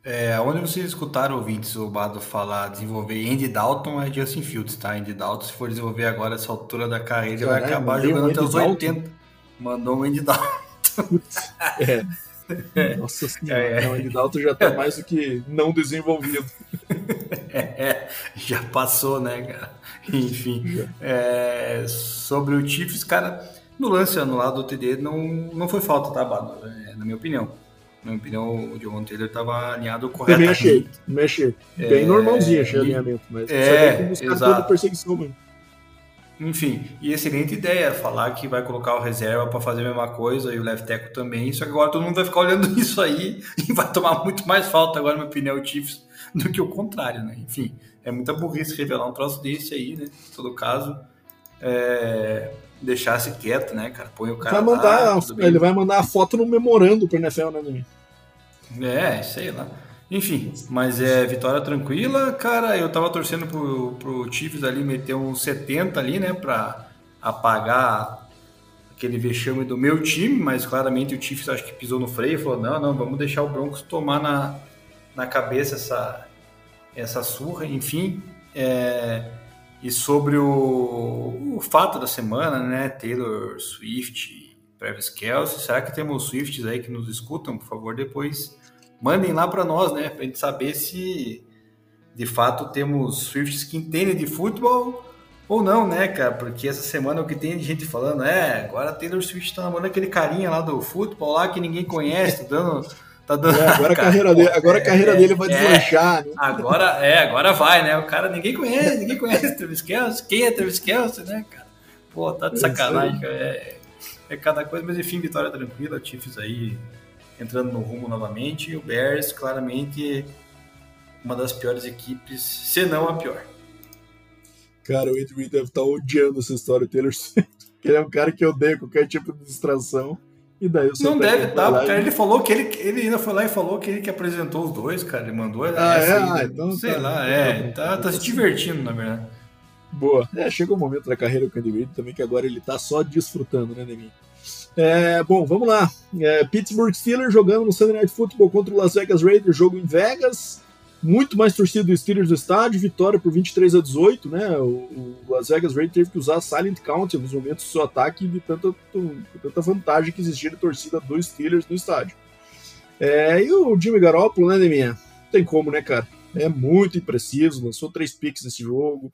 É, onde vocês escutaram ouvintes o Bado falar desenvolver Andy Dalton é Justin Fields, tá? Andy Dalton, se for desenvolver agora essa altura da carreira, ele vai acabar jogando até os 80. Mandou um Andy Dalton. é. Nossa senhora, é. o Andy Dalton já tá mais do que não desenvolvido. É, já passou, né, cara? Enfim, é, sobre o Chiefs, cara, no lance anulado do TD não, não foi falta, tá, Bado? É, na minha opinião. Na minha opinião, o John Taylor estava alinhado corretamente. Também achei, também achei. Bem é, normalzinho achei o alinhamento, mas é, como buscar exato. perseguição mesmo. Enfim, e excelente ideia falar que vai colocar o reserva para fazer a mesma coisa e o left tackle também. Só que agora todo mundo vai ficar olhando isso aí e vai tomar muito mais falta agora, na minha opinião, o Chiefs do que o contrário, né? Enfim, é muita burrice revelar um troço desse aí, né? Em todo caso, é... deixasse quieto, né, cara? Põe o cara. Vai mandar, lá, ele vai mandar a foto no memorando pro NFL, né, Domingo? É, sei lá. Enfim, mas é vitória tranquila, cara. Eu tava torcendo pro, pro Chiefs ali meter uns 70 ali, né, pra apagar aquele vexame do meu time, mas claramente o Chiefs acho que pisou no freio e falou: não, não, vamos deixar o Broncos tomar na, na cabeça essa, essa surra, enfim. É, e sobre o, o fato da semana, né, Taylor Swift, Travis Kelsey, será que temos Swifts aí que nos escutam? Por favor, depois mandem lá para nós, né? Para a gente saber se de fato temos Swifts que entendem de futebol ou não, né, cara? Porque essa semana o que tem de gente falando é agora Taylor Swift tá namorando aquele carinha lá do futebol lá que ninguém conhece, tá dando. Tá dando... É, agora a carreira dele, agora a carreira é, dele vai é, deslanchar. Né? Agora, é, agora vai, né? O cara ninguém conhece, ninguém conhece Travis Kelce. Quem é Travis Kelce, né, cara? Pô, tá de é sacanagem, cara. É, é cada coisa, mas enfim, vitória tranquila, Chiefs aí entrando no rumo novamente. E o Bears, claramente, uma das piores equipes, se não a pior. Cara, o Andy deve estar tá odiando essa história do Taylor Swift. Ele é um cara que odeia qualquer tipo de distração. E daí Não deve estar, tá, porque ele falou que ele, ele ainda foi lá e falou que ele que apresentou os dois, cara. Ele mandou ah, essa é? Aí, ah, então sei tá, lá, é, tá, tá, se divertindo, na verdade. Boa. É, chegou o momento da carreira do Andy Reid também que agora ele tá só desfrutando, né, Neminho? É, bom, vamos lá. É, Pittsburgh Steelers jogando no Sunday Night Football contra o Las Vegas Raiders, jogo em Vegas. Muito mais torcida do Steelers do estádio, vitória por 23 a 18, né? O, o Las Vegas Raiders teve que usar Silent Count em alguns momentos do seu ataque de tanta, tanta vantagem que existia de torcida dos Steelers no estádio. É, e o Jimmy Garoppolo, né, Deminha? Não tem como, né, cara? É muito impreciso, lançou três picks nesse jogo.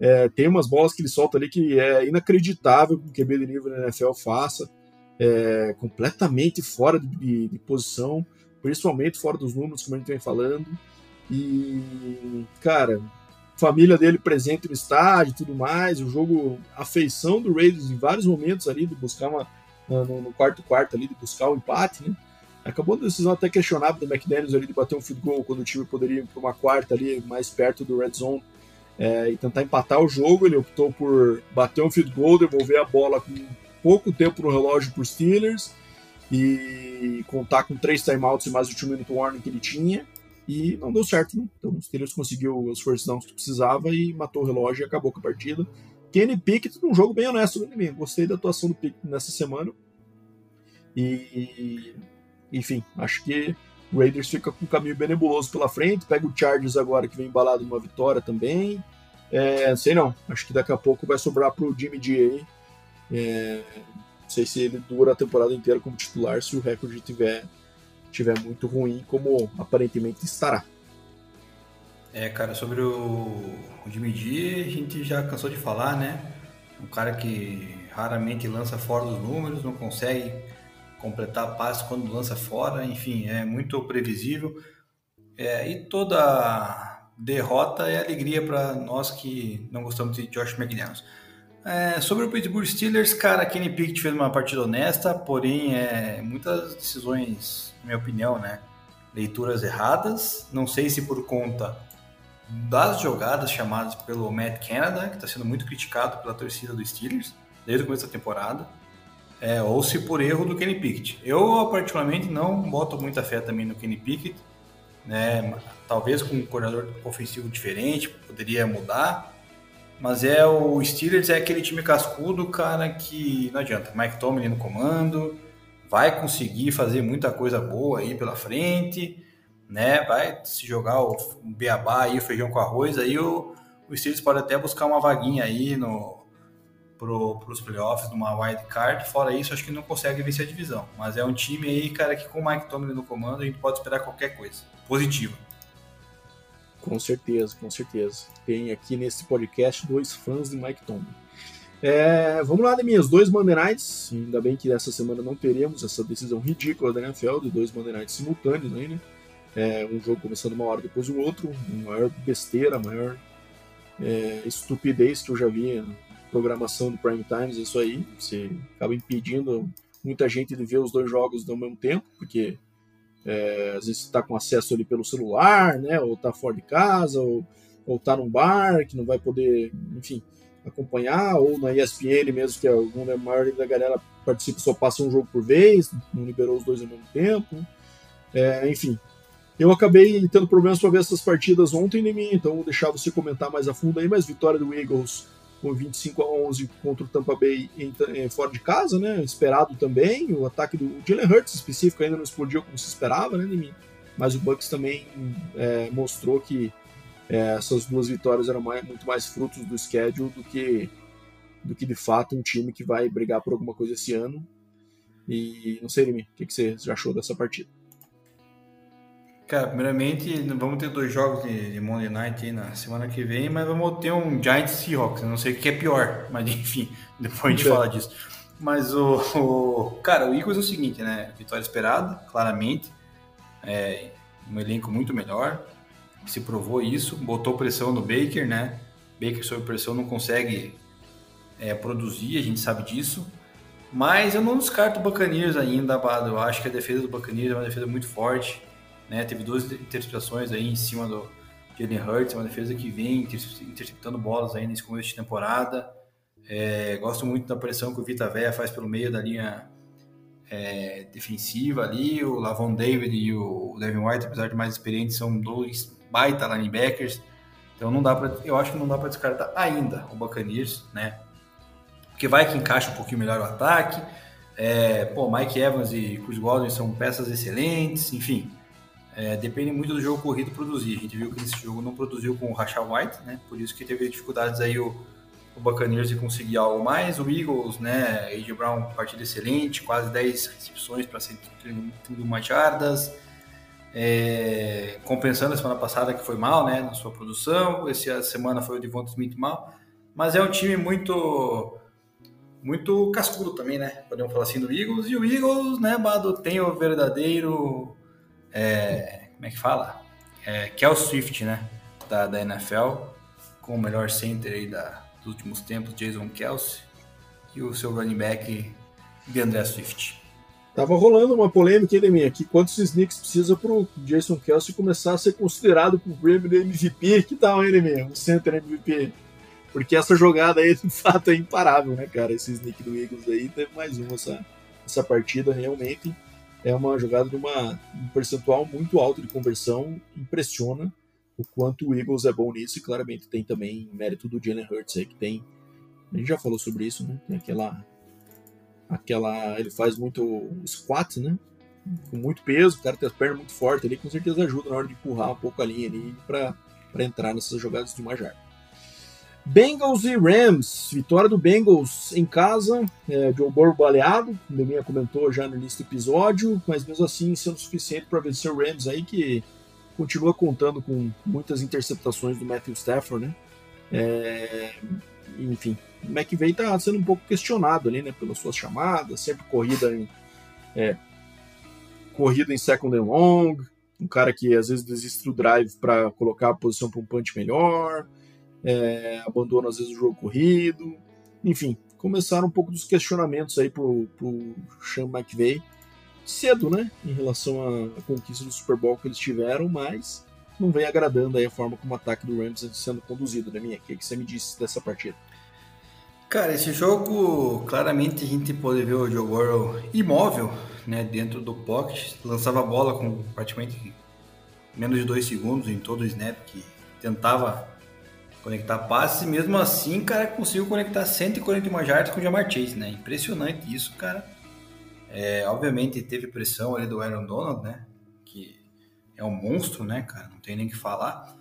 É, tem umas bolas que ele solta ali que é inacreditável que o QB de nível da NFL faça é, completamente fora de, de, de, posição, principalmente fora dos números, como a gente vem falando. E, cara, família dele presente no estádio e tudo mais, o jogo, a feição do Raiders em vários momentos ali, de buscar uma, no, no quarto quarto ali de buscar o empate, né? Acabou a decisão até questionável do McDaniels ali de bater um field goal quando o time poderia ir para uma quarta ali mais perto do red zone é, e tentar empatar o jogo. Ele optou por bater um field goal, devolver a bola com pouco tempo no relógio para os Steelers e contar com três timeouts e mais o two minute warning que ele tinha. E não deu certo, né? Então os Steelers conseguiu os first downs que precisava e matou o relógio e acabou com a partida. Kenny Pickett num jogo bem honesto, né, Gostei da atuação do Pickett nessa semana. E, enfim, acho que o Raiders fica com um caminho bem nebuloso pela frente. Pega o Chargers agora, que vem embalado numa vitória também. É, sei não, acho que daqui a pouco vai sobrar pro Jimmy G aí. É, não sei se ele dura a temporada inteira como titular, se o recorde tiver, tiver muito ruim, como aparentemente estará. É, cara, sobre o, o Jimmy G, a gente já cansou de falar, né? Um cara que raramente lança fora dos números, não consegue completar passe quando lança fora, enfim, é muito previsível. É, e toda derrota é alegria para nós que não gostamos de Josh McDaniels. É, sobre o Pittsburgh Steelers, cara, Kenny Pickett fez uma partida honesta, porém é, muitas decisões, na minha opinião, né, leituras erradas. Não sei se por conta das jogadas chamadas pelo Matt Canada, que está sendo muito criticado pela torcida dos Steelers desde o começo da temporada, é, ou se por erro do Kenny Pickett. Eu, particularmente, não boto muita fé também no Kenny Pickett, né? talvez com um coordenador ofensivo diferente, poderia mudar, mas é o Steelers é aquele time cascudo, cara, que não adianta. Mike Tomlin no comando, vai conseguir fazer muita coisa boa aí pela frente, né? Vai se jogar o beabá aí, o feijão com arroz, aí o, o Steelers pode até buscar uma vaguinha aí no para os playoffs numa wild card. Fora isso, acho que não consegue vencer a divisão. Mas é um time aí, cara, que com o Mike Tomlin no comando, a gente pode esperar qualquer coisa positiva. Com certeza, com certeza. Tem aqui nesse podcast dois fãs de Mike Tomlin. É, vamos lá, minhas dois Nights. Ainda bem que essa semana não teremos essa decisão ridícula da NFL de dois Nights simultâneos aí, né? É, um jogo começando uma hora depois do outro, maior besteira, a maior é, estupidez que eu já vi na programação do Prime Times, isso aí. Você acaba impedindo muita gente de ver os dois jogos ao mesmo tempo, porque é, às vezes está com acesso ali pelo celular, né? Ou está fora de casa, ou, ou tá num bar que não vai poder, enfim, acompanhar, ou na ESPN mesmo, que é a maioria da galera participa só passa um jogo por vez, não liberou os dois ao mesmo tempo. É, enfim, eu acabei tendo problemas para ver essas partidas ontem em mim, então vou deixar você comentar mais a fundo aí, mas vitória do Eagles com 25 a 11 contra o Tampa Bay em, em, fora de casa, né? Esperado também. O ataque do Jalen Hurts específico ainda não explodiu como se esperava, né, mim? Mas o Bucks também é, mostrou que é, essas duas vitórias eram mais, muito mais frutos do schedule do que do que de fato um time que vai brigar por alguma coisa esse ano. E não sei, Limi, o que, que você achou dessa partida? Cara, primeiramente, vamos ter dois jogos de, de Monday Night aí na semana que vem, mas vamos ter um Giants Seahawks. Eu não sei o que é pior, mas enfim, depois a gente é. fala disso. Mas o, o, Cara, o Eagles é o seguinte, né? Vitória esperada, claramente. É, um elenco muito melhor. Se provou isso, botou pressão no Baker, né? Baker sob pressão não consegue é, produzir, a gente sabe disso. Mas eu não descarto o Buccaneers ainda, Abado. Eu acho que a defesa do Buccaneers é uma defesa muito forte né? Teve duas interceptações aí em cima do Jalen Hurts, uma defesa que vem interceptando bolas aí nesse começo de temporada. É, gosto muito da pressão que o Vita Veia faz pelo meio da linha é, defensiva ali. O Lavon David e o Devin White, apesar de mais experientes, são dois baita linebackers. Então não dá para, eu acho que não dá para descartar ainda o Buccaneers, né? Porque vai que encaixa um pouquinho melhor o ataque. É, pô, Mike Evans e Chris Godwin são peças excelentes, enfim. É, depende muito do jogo corrido produzir. A gente viu que esse jogo não produziu com o Rashad White, né? Por isso que teve dificuldades aí o, o Buccaneers de conseguir algo mais. O Eagles, né? A.J. Brown, partida excelente, quase 10 recepções para 131 jardas. É, compensando a semana passada que foi mal, né? Na sua produção. Essa semana foi o Devonta Smith mal. Mas é um time muito muito cascudo também, né? Podemos falar assim do Eagles. E o Eagles, né, Bado, tem o verdadeiro é, como é que fala? É, Kel Swift, né? Da, da NFL, com o melhor center aí da, dos últimos tempos, Jason Kelsey, e o seu running back de André Swift. Tava rolando uma polêmica aí, Deminha, que quantos sneaks precisa pro Jason Kelsey começar a ser considerado pro prêmio de MVP? Que tal, hein, Deminha? O center MVP. Porque essa jogada aí, de fato, é imparável, né, cara? Esse sneak do Eagles aí teve mais uma essa, essa partida, realmente. É uma jogada de uma, um percentual muito alto de conversão, impressiona o quanto o Eagles é bom nisso e claramente tem também mérito do Jalen Hurts aí, que tem. A gente já falou sobre isso, né? Tem aquela. aquela ele faz muito squat, né? Com muito peso, o cara tem as pernas muito fortes ali, com certeza ajuda na hora de empurrar um pouco a linha ali para entrar nessas jogadas de uma jarda. Bengals e Rams, vitória do Bengals em casa, é, Joe Burrow baleado, a minha comentou já no início do episódio, mas mesmo assim sendo suficiente para vencer o Rams aí, que continua contando com muitas interceptações do Matthew Stafford, né? É, enfim, o McVay está sendo um pouco questionado ali, né, pelas suas chamadas, sempre corrida em é, corrida em second and long, um cara que às vezes desiste do drive para colocar a posição para um punch melhor, é, às vezes o jogo corrido, enfim, começaram um pouco dos questionamentos aí pro, pro Sean McVay cedo, né, em relação à conquista do Super Bowl que eles tiveram, mas não vem agradando aí a forma como o ataque do Rams está sendo conduzido, né, minha? O que, que você me disse dessa partida? Cara, esse jogo, claramente a gente pode ver o Joe Burrow imóvel, né, dentro do pocket, lançava a bola com praticamente menos de dois segundos em todo o snap que tentava conectar passes, e mesmo assim, cara, conseguiu conectar 141 jardas com o Jamar Chase, né? Impressionante isso, cara. É, obviamente teve pressão ali do Aaron Donald, né? Que é um monstro, né, cara? Não tem nem o que falar.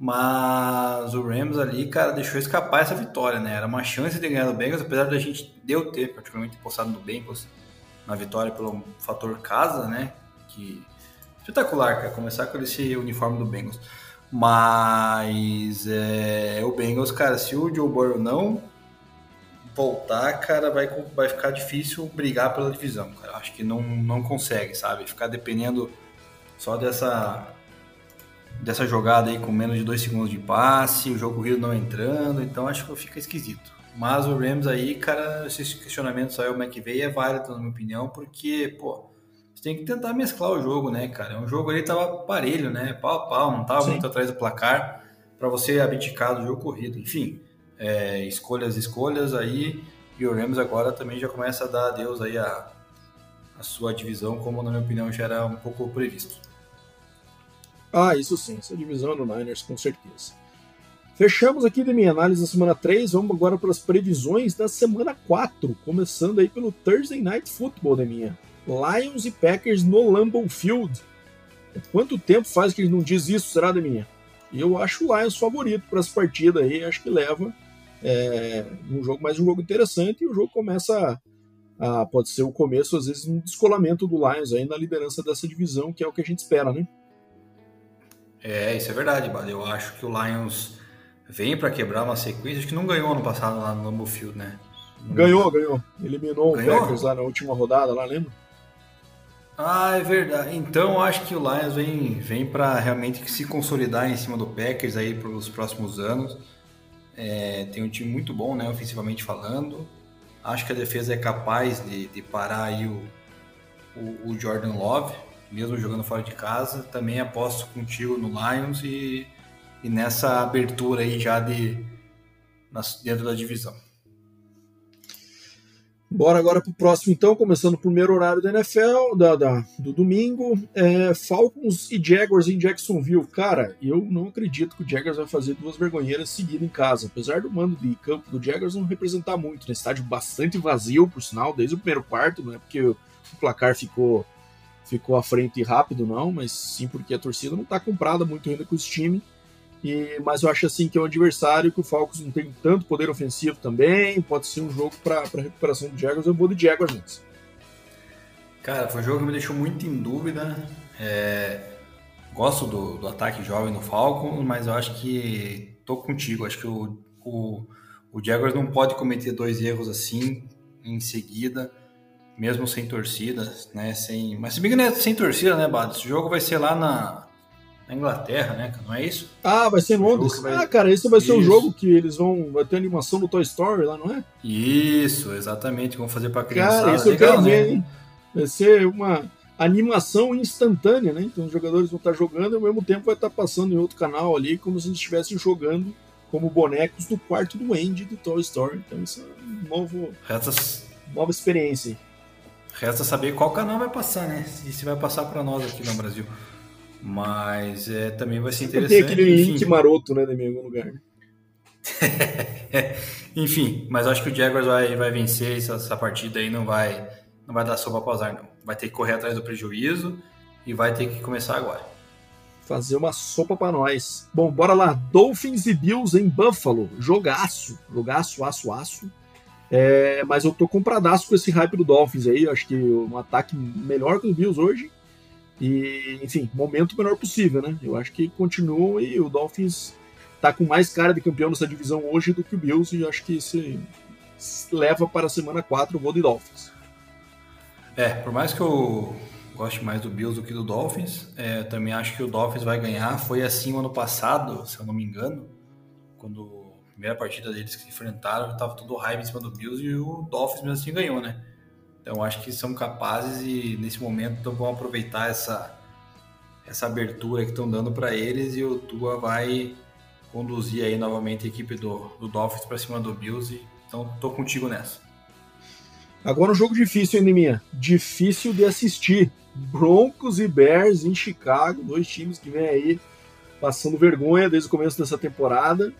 Mas o Rams ali, cara, deixou escapar essa vitória, né? Era uma chance de ganhar do Bengals, apesar da gente deu ter particularmente postado no Bengals na vitória pelo fator casa, né? Que espetacular, cara, começar com esse uniforme do Bengals. Mas é, o Bengals, cara, se o Joe Burrow não voltar, cara, vai, vai ficar difícil brigar pela divisão, cara. Acho que não, não consegue, sabe? Ficar dependendo só dessa dessa jogada aí com menos de dois segundos de passe, o jogo corrido não entrando, então acho que fica esquisito. Mas o Rams aí, cara, esses questionamentos aí, o McVay é válido, na minha opinião, porque, pô, tem que tentar mesclar o jogo, né, cara? É um jogo ali tava parelho, né? Pau a pau, não tava Sim. muito atrás do placar para você abdicar do jogo corrido. Enfim, é, escolhas, escolhas aí. E o Rams agora também já começa a dar adeus aí a, a sua divisão, como na minha opinião já era um pouco previsto. Ah, isso sim, essa divisão no Niners, com certeza. Fechamos aqui de minha análise da semana 3, vamos agora para as previsões da semana 4, começando aí pelo Thursday Night Football da minha. Lions e Packers no Lambeau Field. Quanto tempo faz que ele não diz isso, será, Deminha? Eu acho o Lions favorito para essa partida aí, acho que leva é, um jogo mais um jogo interessante e o jogo começa a, a, pode ser o começo às vezes um descolamento do Lions aí na liderança dessa divisão, que é o que a gente espera, né? É, isso é verdade, Bada. Eu acho que o Lions vem para quebrar uma sequência, acho que não ganhou ano passado lá no Lambeau Field, né? Ganhou, ganhou. Eliminou ganhou? o Packers lá na última rodada, lá, lembra? Ah, é verdade. Então acho que o Lions vem, vem para realmente se consolidar em cima do Packers aí para os próximos anos. É, tem um time muito bom, né, ofensivamente falando. Acho que a defesa é capaz de, de parar aí o, o, o, Jordan Love, mesmo jogando fora de casa. Também aposto contigo no Lions e, e nessa abertura aí já de dentro da divisão. Bora agora para o próximo, então, começando o primeiro horário da NFL, da, da do domingo. É, Falcons e Jaguars em Jacksonville. Cara, eu não acredito que o Jaguars vai fazer duas vergonheiras seguidas em casa. Apesar do mando de campo do Jaguars não representar muito, né? Estádio bastante vazio, por sinal, desde o primeiro quarto, não é porque o placar ficou, ficou à frente rápido, não, mas sim porque a torcida não está comprada muito ainda com esse time. E, mas eu acho assim que é um adversário que o Falcons não tem tanto poder ofensivo também. Pode ser um jogo para recuperação do Jaguars. Eu vou de Jaguars antes. Cara, foi um jogo que me deixou muito em dúvida. É... Gosto do, do, ataque jovem do Falcons, mas eu acho que tô contigo. Acho que o, o, o Jaguars não pode cometer dois erros assim em seguida, mesmo sem torcida, né? Sem... Mas se bem que não é sem torcida, né, Bado? Esse jogo vai ser lá na na Inglaterra, né? Não é isso? Ah, vai ser em Londres. Vai... Ah, cara, esse vai ser o um jogo que eles vão. Vai ter animação do Toy Story lá, não é? Isso, exatamente. Vão fazer pra criança. Cara, isso Legal, eu quero né? ver, hein? Vai ser uma animação instantânea, né? Então os jogadores vão estar jogando e ao mesmo tempo vai estar passando em outro canal ali, como se eles estivessem jogando como bonecos do quarto do Andy do Toy Story. Então isso é um novo. Resta... Nova experiência. Resta saber qual canal vai passar, né? Se, se vai passar para nós aqui no Brasil. Mas é, também vai ser interessante. Tem aquele enfim. link maroto, né, em algum lugar. enfim, mas acho que o Jaguars vai, vai vencer essa, essa, partida aí, não vai, não vai dar sopa para azar, não. Vai ter que correr atrás do prejuízo e vai ter que começar agora. Fazer uma sopa para nós. Bom, bora lá. Dolphins e Bills em Buffalo. Jogaço. Jogaço, aço, aço. É, mas eu tô compradaço com esse hype do Dolphins aí. Eu acho que um ataque melhor que o Bills hoje. E, enfim, momento melhor possível, né? Eu acho que continuam e o Dolphins tá com mais cara de campeão nessa divisão hoje do que o Bills e acho que isso leva para a semana 4 o gol de Dolphins. É, por mais que eu goste mais do Bills do que do Dolphins, é, também acho que o Dolphins vai ganhar. Foi assim o ano passado, se eu não me engano, quando a primeira partida deles que se enfrentaram, tava todo hype em cima do Bills e o Dolphins mesmo assim ganhou, né? Então acho que são capazes e nesse momento vão aproveitar essa essa abertura que estão dando para eles e o Tua vai conduzir aí novamente a equipe do, do Dolphins para cima do Bills. E, então tô contigo nessa. Agora um jogo difícil, hein, minha? Difícil de assistir. Broncos e Bears em Chicago, dois times que vêm aí passando vergonha desde o começo dessa temporada.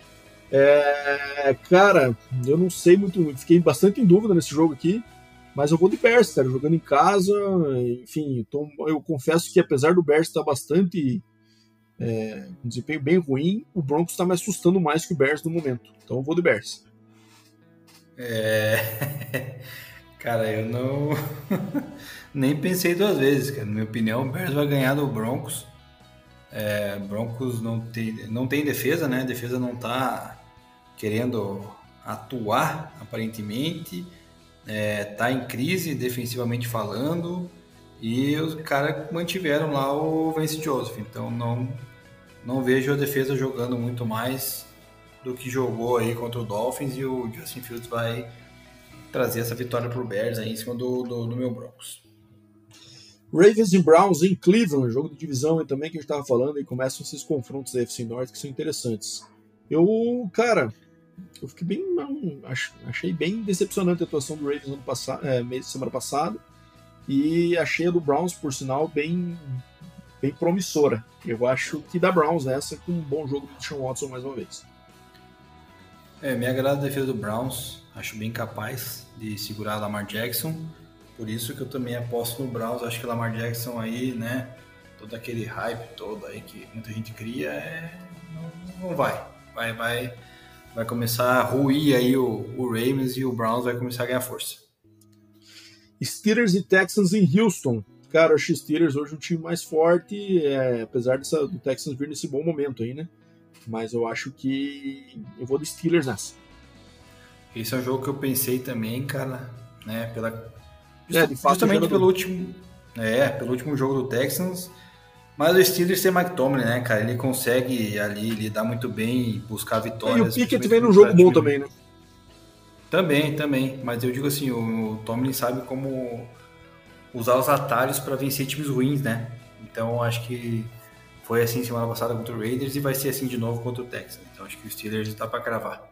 É, cara, eu não sei muito, fiquei bastante em dúvida nesse jogo aqui. Mas eu vou de Bears, cara, jogando em casa. Enfim, tô, eu confesso que apesar do Bears estar bastante. É, um desempenho bem ruim, o Broncos está me assustando mais que o Bears no momento. Então eu vou de Bears. É. Cara, eu não. Nem pensei duas vezes, cara. Na minha opinião, o Bears vai ganhar do Broncos. É, Broncos não tem, não tem defesa, né? A defesa não tá querendo atuar, aparentemente é, tá em crise defensivamente falando e os caras mantiveram lá o Vance Joseph. Então não, não vejo a defesa jogando muito mais do que jogou aí contra o Dolphins e o Justin Fields vai trazer essa vitória pro Bears aí em cima do, do, do meu Broncos. Ravens e Browns em Cleveland, jogo de divisão também que a gente estava falando, e começam esses confrontos da FC Norte que são interessantes. Eu, cara, eu fiquei bem. Achei bem decepcionante a atuação do Ravens ano passado, é, semana passada. E achei a do Browns, por sinal, bem, bem promissora. Eu acho que da Browns nessa, com um bom jogo do Sean Watson mais uma vez. É, me agrada a defesa do Browns. Acho bem capaz de segurar a Lamar Jackson. Por isso que eu também aposto no Browns. Acho que Lamar Jackson aí, né? Todo aquele hype todo aí que muita gente cria, é... não, não vai. Vai, vai vai começar a ruir aí o, o Ravens e o Browns vai começar a ganhar força. Steelers e Texans em Houston. Cara, acho Steelers hoje um time mais forte, é, apesar dessa, do Texans vir nesse bom momento aí, né? Mas eu acho que eu vou de Steelers nessa. Esse é um jogo que eu pensei também, cara, né? Pela, é, justamente pelo último, é, pelo último jogo do Texans mas o Steelers tem Mike Tomlin, né, cara? Ele consegue ali lidar muito bem e buscar vitórias. E o Pickett vem num jogo bom também, né? Também, também. Mas eu digo assim, o Tomlin sabe como usar os atalhos para vencer times ruins, né? Então acho que foi assim semana passada contra o Raiders e vai ser assim de novo contra o Texas. Então acho que o Steelers está para cravar.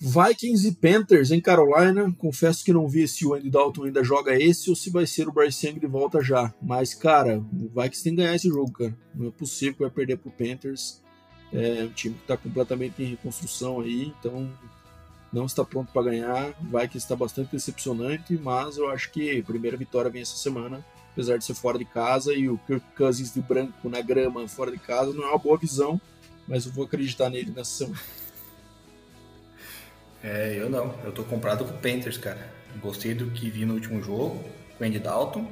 Vikings e Panthers em Carolina. Confesso que não vi se o Andy Dalton ainda joga esse ou se vai ser o Bryce Young de volta já. Mas, cara, o Vikings tem que ganhar esse jogo, cara. Não é possível que vai perder pro Panthers. É um time que está completamente em reconstrução aí, então não está pronto para ganhar. O Vikings está bastante decepcionante, mas eu acho que a primeira vitória vem essa semana, apesar de ser fora de casa e o Kirk Cousins de branco na grama fora de casa não é uma boa visão, mas eu vou acreditar nele nessa semana. É, eu não. Eu tô comprado com o Panthers, cara. Gostei do que vi no último jogo, com o Andy Dalton.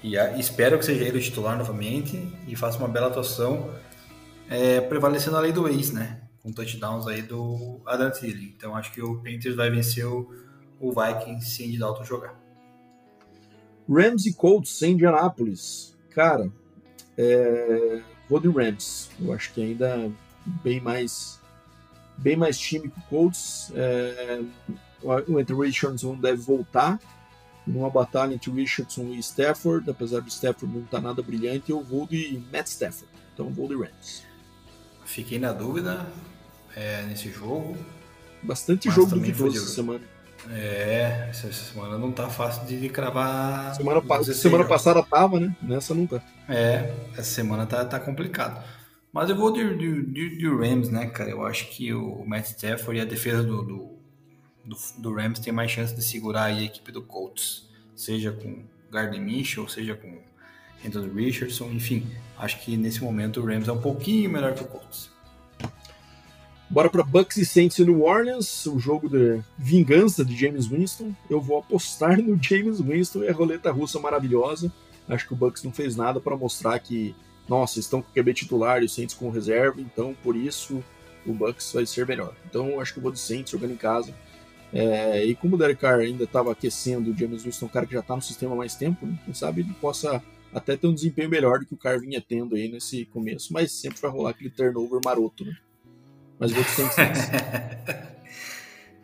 E a, espero que seja ele o titular novamente e faça uma bela atuação, é, prevalecendo a lei do ex, né? Com touchdowns aí do Adam Thielen. Então acho que o Panthers vai vencer o, o Vikings se Andy Dalton jogar. Rams e Colts em Indianápolis. Cara, é, vou de Rams. Eu acho que ainda bem mais bem mais time que o Colts. É, o Anthony Richardson deve voltar numa batalha entre Richardson e Stafford, apesar do Stafford não estar tá nada brilhante, eu vou de Matt Stafford. Então vou de Rams. Fiquei na dúvida é, nesse jogo. Bastante jogo duvidoso essa semana. É, essa semana não tá fácil de cravar. Semana, pa semana passada tava, né? Nessa tá. É, essa semana tá, tá complicado. Mas eu vou de, de, de, de Rams, né, cara? Eu acho que o Matt Stafford e a defesa do, do, do, do Rams tem mais chance de segurar a equipe do Colts. Seja com Gardner Mitchell, seja com Anthony Richardson, enfim. Acho que nesse momento o Rams é um pouquinho melhor que o Colts. Bora para Bucks e Saints e New Orleans, o jogo de vingança de James Winston. Eu vou apostar no James Winston e a roleta russa maravilhosa. Acho que o Bucks não fez nada para mostrar que, nossa, estão com QB titular e o Saints com reserva, então por isso o Bucks vai ser melhor. Então acho que eu vou do Saints jogando em casa. É, e como o Derek Carr ainda estava aquecendo, o James Winston é um cara que já está no sistema há mais tempo, né? quem sabe ele possa até ter um desempenho melhor do que o Carr vinha tendo aí nesse começo, mas sempre vai rolar aquele turnover maroto, né? Mas vou sem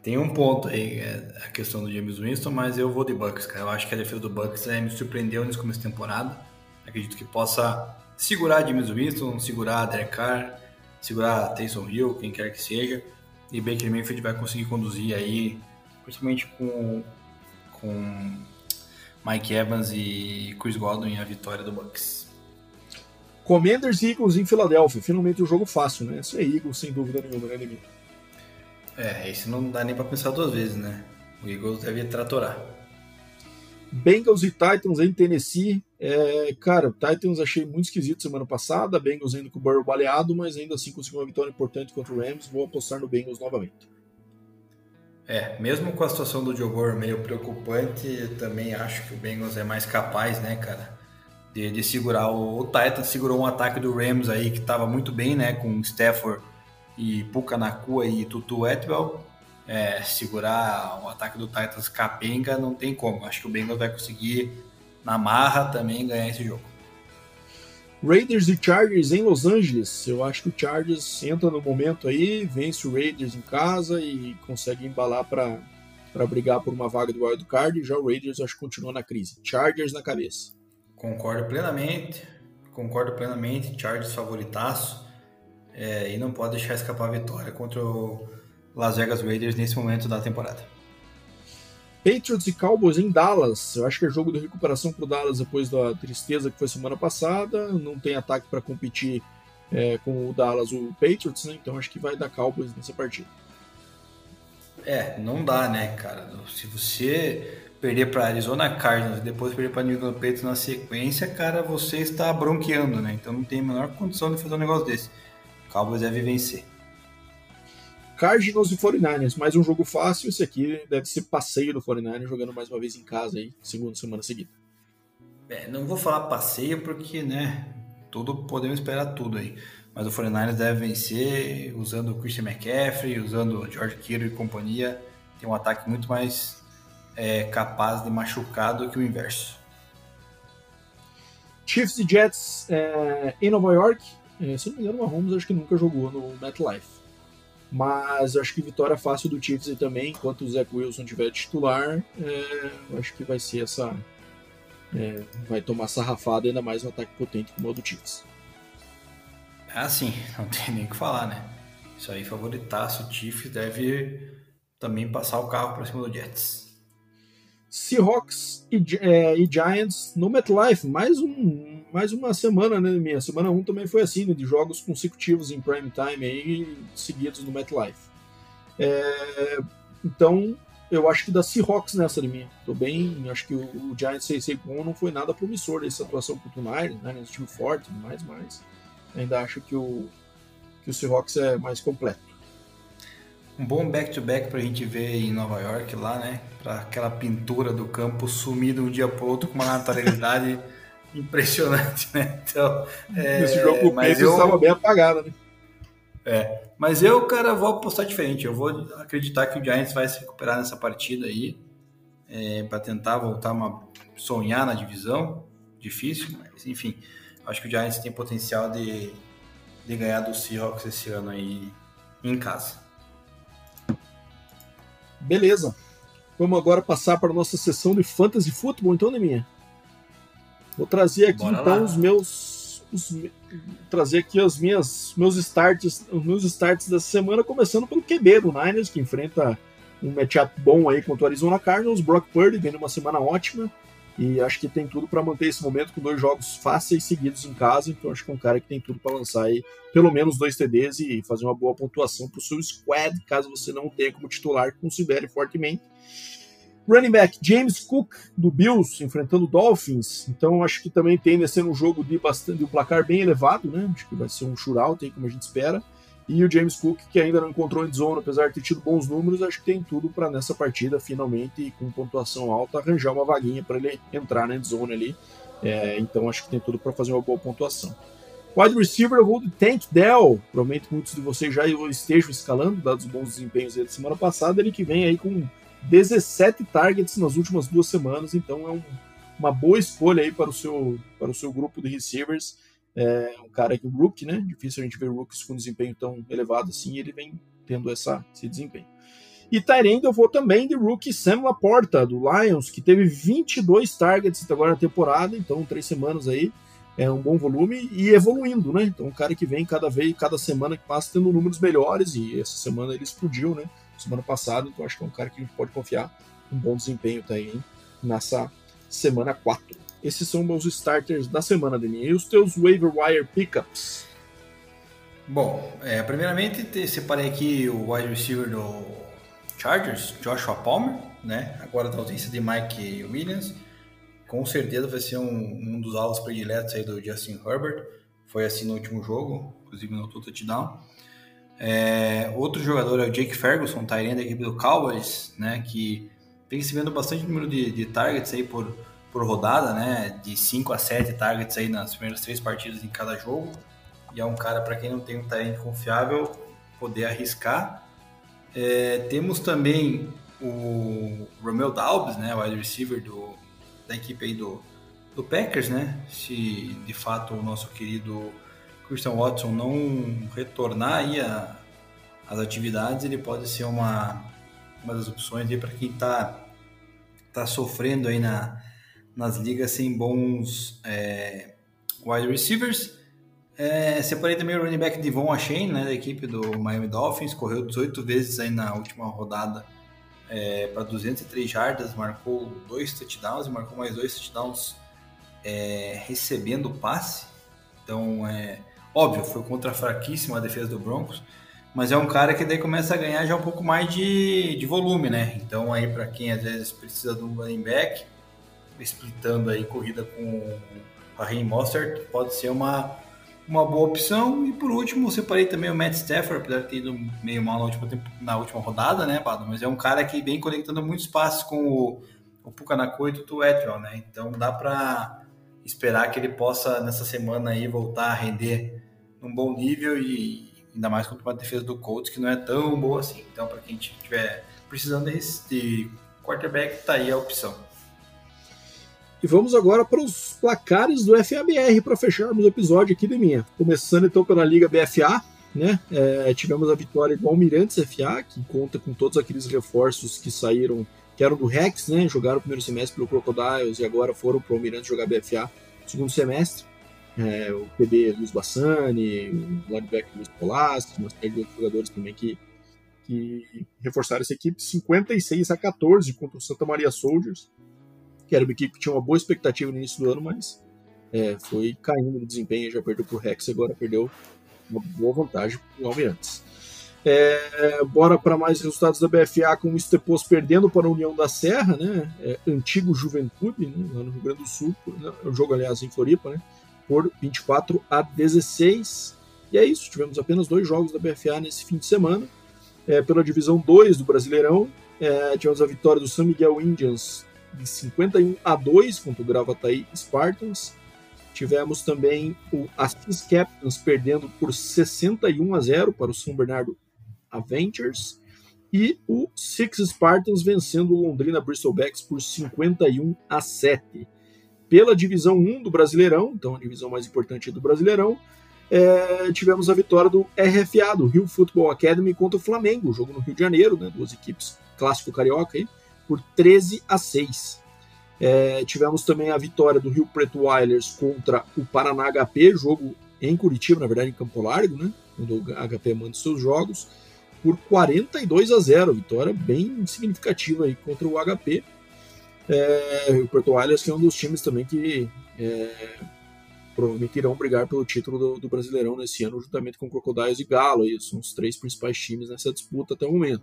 Tem um ponto aí, é, a questão do James Winston, mas eu vou de Bucks, cara. Eu acho que a defesa do Bucks é, me surpreendeu nesse começo de temporada. Acredito que possa segurar James Winston, segurar Derek Carr, segurar Taysom Hill, quem quer que seja. E Baker Mayfield vai conseguir conduzir aí, principalmente com, com Mike Evans e Chris Godwin a vitória do Bucks. Commanders e Eagles em Filadélfia. Finalmente um jogo fácil, né? Esse é Eagles, sem dúvida nenhuma, né, inimigo? É, esse não dá nem pra pensar duas vezes, né? O Eagles deve tratorar. Bengals e Titans em Tennessee. É, cara, Titans achei muito esquisito semana passada. Bengals indo com o Burrow baleado, mas ainda assim conseguiu uma vitória importante contra o Rams. Vou apostar no Bengals novamente. É, mesmo com a situação do Joe Burrow meio preocupante, também acho que o Bengals é mais capaz, né, cara? de, de segurar. O, o Titans segurou um ataque do Rams aí que estava muito bem, né? Com Stafford e Puka Nakua e Tutu Atwell. É, segurar o ataque do Titans capenga não tem como. Acho que o Bengals vai conseguir, na marra, também ganhar esse jogo. Raiders e Chargers em Los Angeles. Eu acho que o Chargers entra no momento aí, vence o Raiders em casa e consegue embalar para brigar por uma vaga do wild card. Já o Raiders acho que continua na crise. Chargers na cabeça. Concordo plenamente, concordo plenamente. Chargers favoritaço é, e não pode deixar escapar a vitória contra o Las Vegas Raiders nesse momento da temporada. Patriots e Cowboys em Dallas. Eu acho que é jogo de recuperação para o Dallas depois da tristeza que foi semana passada. Não tem ataque para competir é, com o Dallas, o Patriots, né? Então acho que vai dar Cowboys nessa partida. É, não dá, né, cara? Se você perder para Arizona Cardinals e depois perder para New England Patriots na sequência, cara, você está bronqueando, né? Então não tem a menor condição de fazer um negócio desse. O Cowboys deve vencer. Cardinals e 49ers, mais um jogo fácil. Esse aqui deve ser passeio do 49ers jogando mais uma vez em casa aí, segunda semana seguida. É, não vou falar passeio porque, né, tudo podemos esperar tudo aí. Mas o 49ers deve vencer usando o Christian McCaffrey, usando o George Kittle e companhia. Tem um ataque muito mais é capaz de machucar do que o inverso. Chiefs e Jets é, em Nova York. É, se não me engano, o Mahomes acho que nunca jogou no MetLife. Mas acho que vitória fácil do Chiefs também, enquanto o Zach Wilson tiver titular, é, acho que vai ser essa. É, vai tomar sarrafada ainda mais um ataque potente como o do Chiefs. É assim, não tem nem o que falar, né? Isso aí, favoritaço. O Chiefs deve também passar o carro para cima do Jets. Seahawks e, é, e, Giants no MetLife. Mais, um, mais uma semana, né, minha? Semana 1 também foi assim, né, de jogos consecutivos em prime time aí, seguidos no MetLife. É, então, eu acho que da Seahawks nessa de mim. Tô bem, acho que o, o Giants 6 bom não foi nada promissor dessa atuação contra o Niners, né, nesse time forte, mais, mais. Ainda acho que o, que o Seahawks é mais completo um bom back-to-back para a gente ver em Nova York lá, né? Para aquela pintura do campo sumir de um dia para outro com uma naturalidade impressionante, né? Então, é, esse jogo o Pedro estava bem apagado, né? É, mas eu, cara, vou apostar diferente. Eu vou acreditar que o Giants vai se recuperar nessa partida aí é, para tentar voltar a sonhar na divisão. Difícil, mas enfim. acho que o Giants tem potencial de, de ganhar do Seahawks esse ano aí em casa. Beleza. Vamos agora passar para a nossa sessão de Fantasy Football, então, Neminha? Vou trazer aqui, Bora então, lá. os meus... Os, trazer aqui as minhas meus starts, os meus starts dessa semana, começando pelo QB do Niners, que enfrenta um matchup bom aí contra o Arizona Cardinals. Brock Purdy vem numa semana ótima. E acho que tem tudo para manter esse momento com dois jogos fáceis seguidos em casa. Então acho que é um cara que tem tudo para lançar aí pelo menos dois TDs e fazer uma boa pontuação para o seu squad, caso você não tenha como titular, considere fortemente. Running back James Cook do Bills enfrentando Dolphins. Então acho que também tende a ser um jogo de bastante um placar bem elevado, né? Acho que vai ser um shootout aí como a gente espera. E o James Cook, que ainda não encontrou endzone, apesar de ter tido bons números, acho que tem tudo para nessa partida, finalmente, com pontuação alta, arranjar uma vaguinha para ele entrar na endzone ali. É, então acho que tem tudo para fazer uma boa pontuação. Wide receiver, eu vou Tank Dell. Provavelmente muitos de vocês já estejam escalando, dados os bons desempenhos da semana passada. Ele que vem aí com 17 targets nas últimas duas semanas, então é um, uma boa escolha aí para o seu, para o seu grupo de receivers é um cara que rookie, né? Difícil a gente ver rookies com desempenho tão elevado assim, ele vem tendo essa, esse desempenho. E Tyrande eu vou também de rookie Sam Laporta, do Lions, que teve 22 targets até agora na temporada, então três semanas aí, é um bom volume e evoluindo, né? Então um cara que vem cada vez, cada semana que passa tendo números melhores, e essa semana ele explodiu, né? Semana passada, então acho que é um cara que a gente pode confiar, um bom desempenho tá aí nessa semana 4. Esses são meus starters da semana, Denis. E os teus waiver wire pickups? Bom, é, primeiramente separei aqui o wide receiver do Chargers, Joshua Palmer, né? Agora da ausência de Mike Williams. Com certeza vai ser um, um dos alvos prediletos aí do Justin Herbert. Foi assim no último jogo, inclusive no touchdown. É, outro jogador é o Jake Ferguson, tá da equipe do Cowboys, né? Que tem recebendo bastante número de, de targets aí por por rodada, né? De 5 a 7 targets aí nas primeiras três partidas em cada jogo. E é um cara, para quem não tem um talento confiável, poder arriscar. É, temos também o Romeo Dalbs, né? Wide receiver do, da equipe aí do, do Packers, né? Se de fato o nosso querido Christian Watson não retornar aí a, as atividades, ele pode ser uma, uma das opções aí para quem está tá sofrendo aí na, nas ligas sem bons é, wide receivers. É, separei também o running back Devon Achane, né, da equipe do Miami Dolphins, correu 18 vezes aí na última rodada é, para 203 jardas, marcou dois touchdowns e marcou mais dois touchdowns é, recebendo passe. Então, é óbvio, foi contra a fraquíssima defesa do Broncos, mas é um cara que daí começa a ganhar já um pouco mais de, de volume, né? Então, aí para quem às vezes precisa de um running back, splitando aí corrida com a Mostert, pode ser uma, uma boa opção. E por último, separei também o Matt Stafford, apesar de ter ido meio mal na última, na última rodada, né, Bado? Mas é um cara que vem conectando muitos passos com o, o Pucanacô e o Tutu Etrial, né? Então dá para esperar que ele possa, nessa semana aí, voltar a render num bom nível e ainda mais contra uma defesa do Colts que não é tão boa assim. Então, para quem estiver precisando de, quarterback, tá aí a opção. E vamos agora para os placares do FABR para fecharmos o episódio aqui de minha. Começando então pela Liga BFA, né? É, tivemos a vitória do Almirantes FA, que conta com todos aqueles reforços que saíram, que eram do Rex, né? Jogaram o primeiro semestre pelo Crocodiles e agora foram para o Almirantes jogar BFA no segundo semestre. É, o PB Luiz Bassani, o linebacker Luiz Polassi, uma série de outros jogadores também que, que reforçaram essa equipe. 56 a 14 contra o Santa Maria Soldiers que era uma equipe que tinha uma boa expectativa no início do ano, mas é, foi caindo no desempenho, já perdeu para o Rex, agora perdeu uma boa vantagem para o Almirantes. É, bora para mais resultados da BFA, com o Estepos perdendo para a União da Serra, né? É, antigo Juventude, né? lá no Rio Grande do Sul, né? o jogo, aliás, em Floripa, né? Por 24 a 16. E é isso, tivemos apenas dois jogos da BFA nesse fim de semana. É, pela divisão 2 do Brasileirão, é, tivemos a vitória do São Miguel Indians de 51 a 2 contra o Gravataí Spartans. Tivemos também o Assis Captains perdendo por 61 a 0 para o São Bernardo Avengers e o Six Spartans vencendo o Londrina Bristol Becks por 51 a 7. Pela divisão 1 do Brasileirão, então a divisão mais importante do Brasileirão, é, tivemos a vitória do RFA, do Rio Football Academy, contra o Flamengo, jogo no Rio de Janeiro, né, duas equipes clássico carioca, aí, por 13 a 6. É, tivemos também a vitória do Rio Preto Wilders contra o Paraná HP, jogo em Curitiba, na verdade em Campo Largo, né, quando o HP manda seus jogos, por 42 a 0, vitória bem significativa aí contra o HP. É, o Porto que é um dos times também que é, provavelmente irão brigar pelo título do, do, Brasileirão nesse ano, juntamente com Crocodiles e Galo. Aí, são os três principais times nessa disputa até o momento.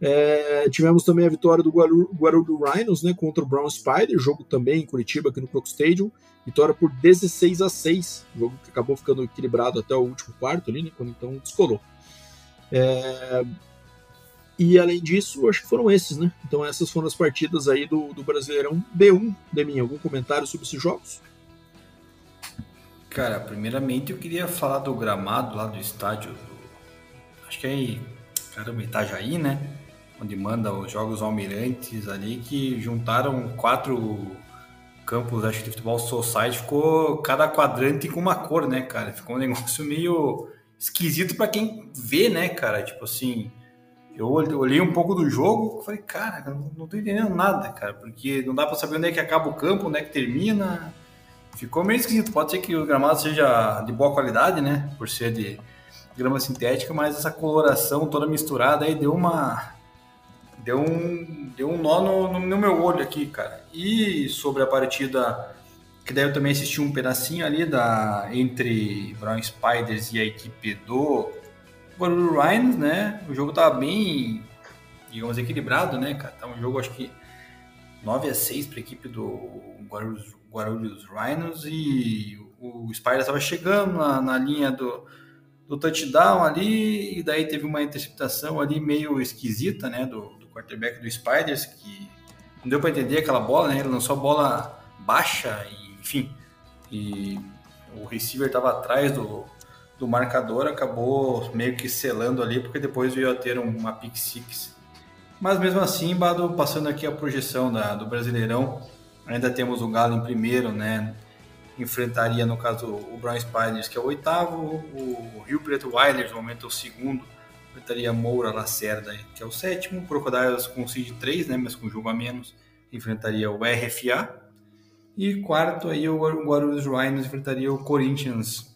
É, tivemos também a vitória do Guarulhos Rhinos né, contra o Brown Spider, jogo também em Curitiba, aqui no Croc Stadium. Vitória por 16 a 6, jogo que acabou ficando equilibrado até o último quarto ali, né, quando então descolou. É, e além disso, acho que foram esses, né? Então essas foram as partidas aí do, do Brasileirão B1. Deminha, algum comentário sobre esses jogos? Cara, primeiramente eu queria falar do gramado lá do estádio, do, acho que é caramba, Itajaí, né? Onde manda os Jogos Almirantes ali, que juntaram quatro campos, acho que de futebol society, ficou cada quadrante com uma cor, né, cara? Ficou um negócio meio esquisito para quem vê, né, cara? Tipo assim, eu olhei um pouco do jogo, falei, cara, não tô entendendo nada, cara, porque não dá para saber onde é que acaba o campo, onde é que termina, Ficou meio esquisito. Pode ser que o gramado seja de boa qualidade, né? Por ser de grama sintética, mas essa coloração toda misturada aí deu uma. Deu um, deu um nó no, no meu olho aqui, cara. E sobre a partida, que daí eu também assisti um pedacinho ali da, entre Brown Spiders e a equipe do Guarulhos Rhinos, né? O jogo tava bem, digamos, equilibrado, né, cara? Tá um jogo, acho que 9 a 6 para a equipe do Guarulhos Guarulhos Rhinos e o Spider estava chegando na, na linha do, do touchdown ali, e daí teve uma interceptação ali meio esquisita, né, do, do quarterback do Spiders, que não deu para entender aquela bola, né, ele lançou a bola baixa, e, enfim, e o receiver estava atrás do, do marcador, acabou meio que selando ali, porque depois veio a ter uma pick six. Mas mesmo assim, Bado, passando aqui a projeção da, do Brasileirão, Ainda temos o Galo em primeiro, né? Enfrentaria, no caso, o Brown Spiders, que é o oitavo, o Rio Preto Wilders, no momento, é o segundo. Enfrentaria Moura Lacerda, que é o sétimo. Crocodiles com seed 3, né? Mas com jogo a menos. Enfrentaria o RFA. E quarto, aí, o Guarulhos Rhinos enfrentaria o Corinthians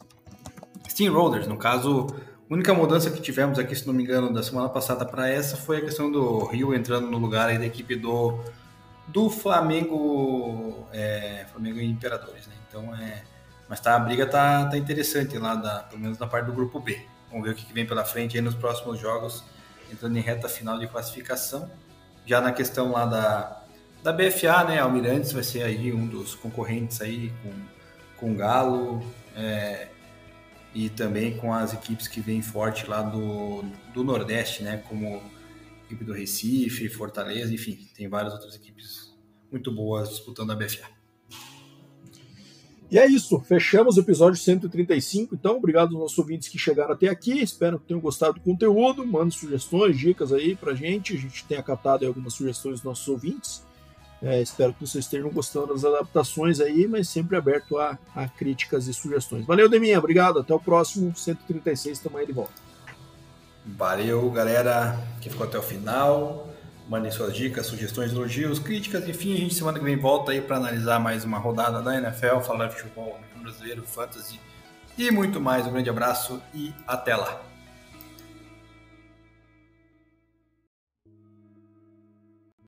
Steamrollers. No caso, a única mudança que tivemos aqui, se não me engano, da semana passada para essa foi a questão do Rio entrando no lugar aí da equipe do do Flamengo, é, Flamengo e Imperadores, né? Então é, mas tá a briga tá, tá interessante lá da, pelo menos na parte do grupo B. Vamos ver o que, vem pela frente aí nos próximos jogos, entrando em reta final de classificação. Já na questão lá da da BFA, né? Almirantes vai ser aí um dos concorrentes aí com com Galo é, e também com as equipes que vêm forte lá do, do Nordeste, né? Como equipe do Recife, Fortaleza, enfim, tem várias outras equipes muito boas disputando a BFA. E é isso, fechamos o episódio 135. Então, obrigado aos nossos ouvintes que chegaram até aqui. Espero que tenham gostado do conteúdo. Mandem sugestões, dicas aí pra gente. A gente tem acatado algumas sugestões dos nossos ouvintes. É, espero que vocês estejam gostando das adaptações aí, mas sempre aberto a, a críticas e sugestões. Valeu, Deminha. Obrigado. Até o próximo 136. Estamos aí de volta. Valeu, galera que ficou até o final. Mandem suas dicas, sugestões, elogios, críticas. Enfim, a gente semana que vem volta aí para analisar mais uma rodada da NFL, falar de futebol brasileiro, fantasy e muito mais. Um grande abraço e até lá.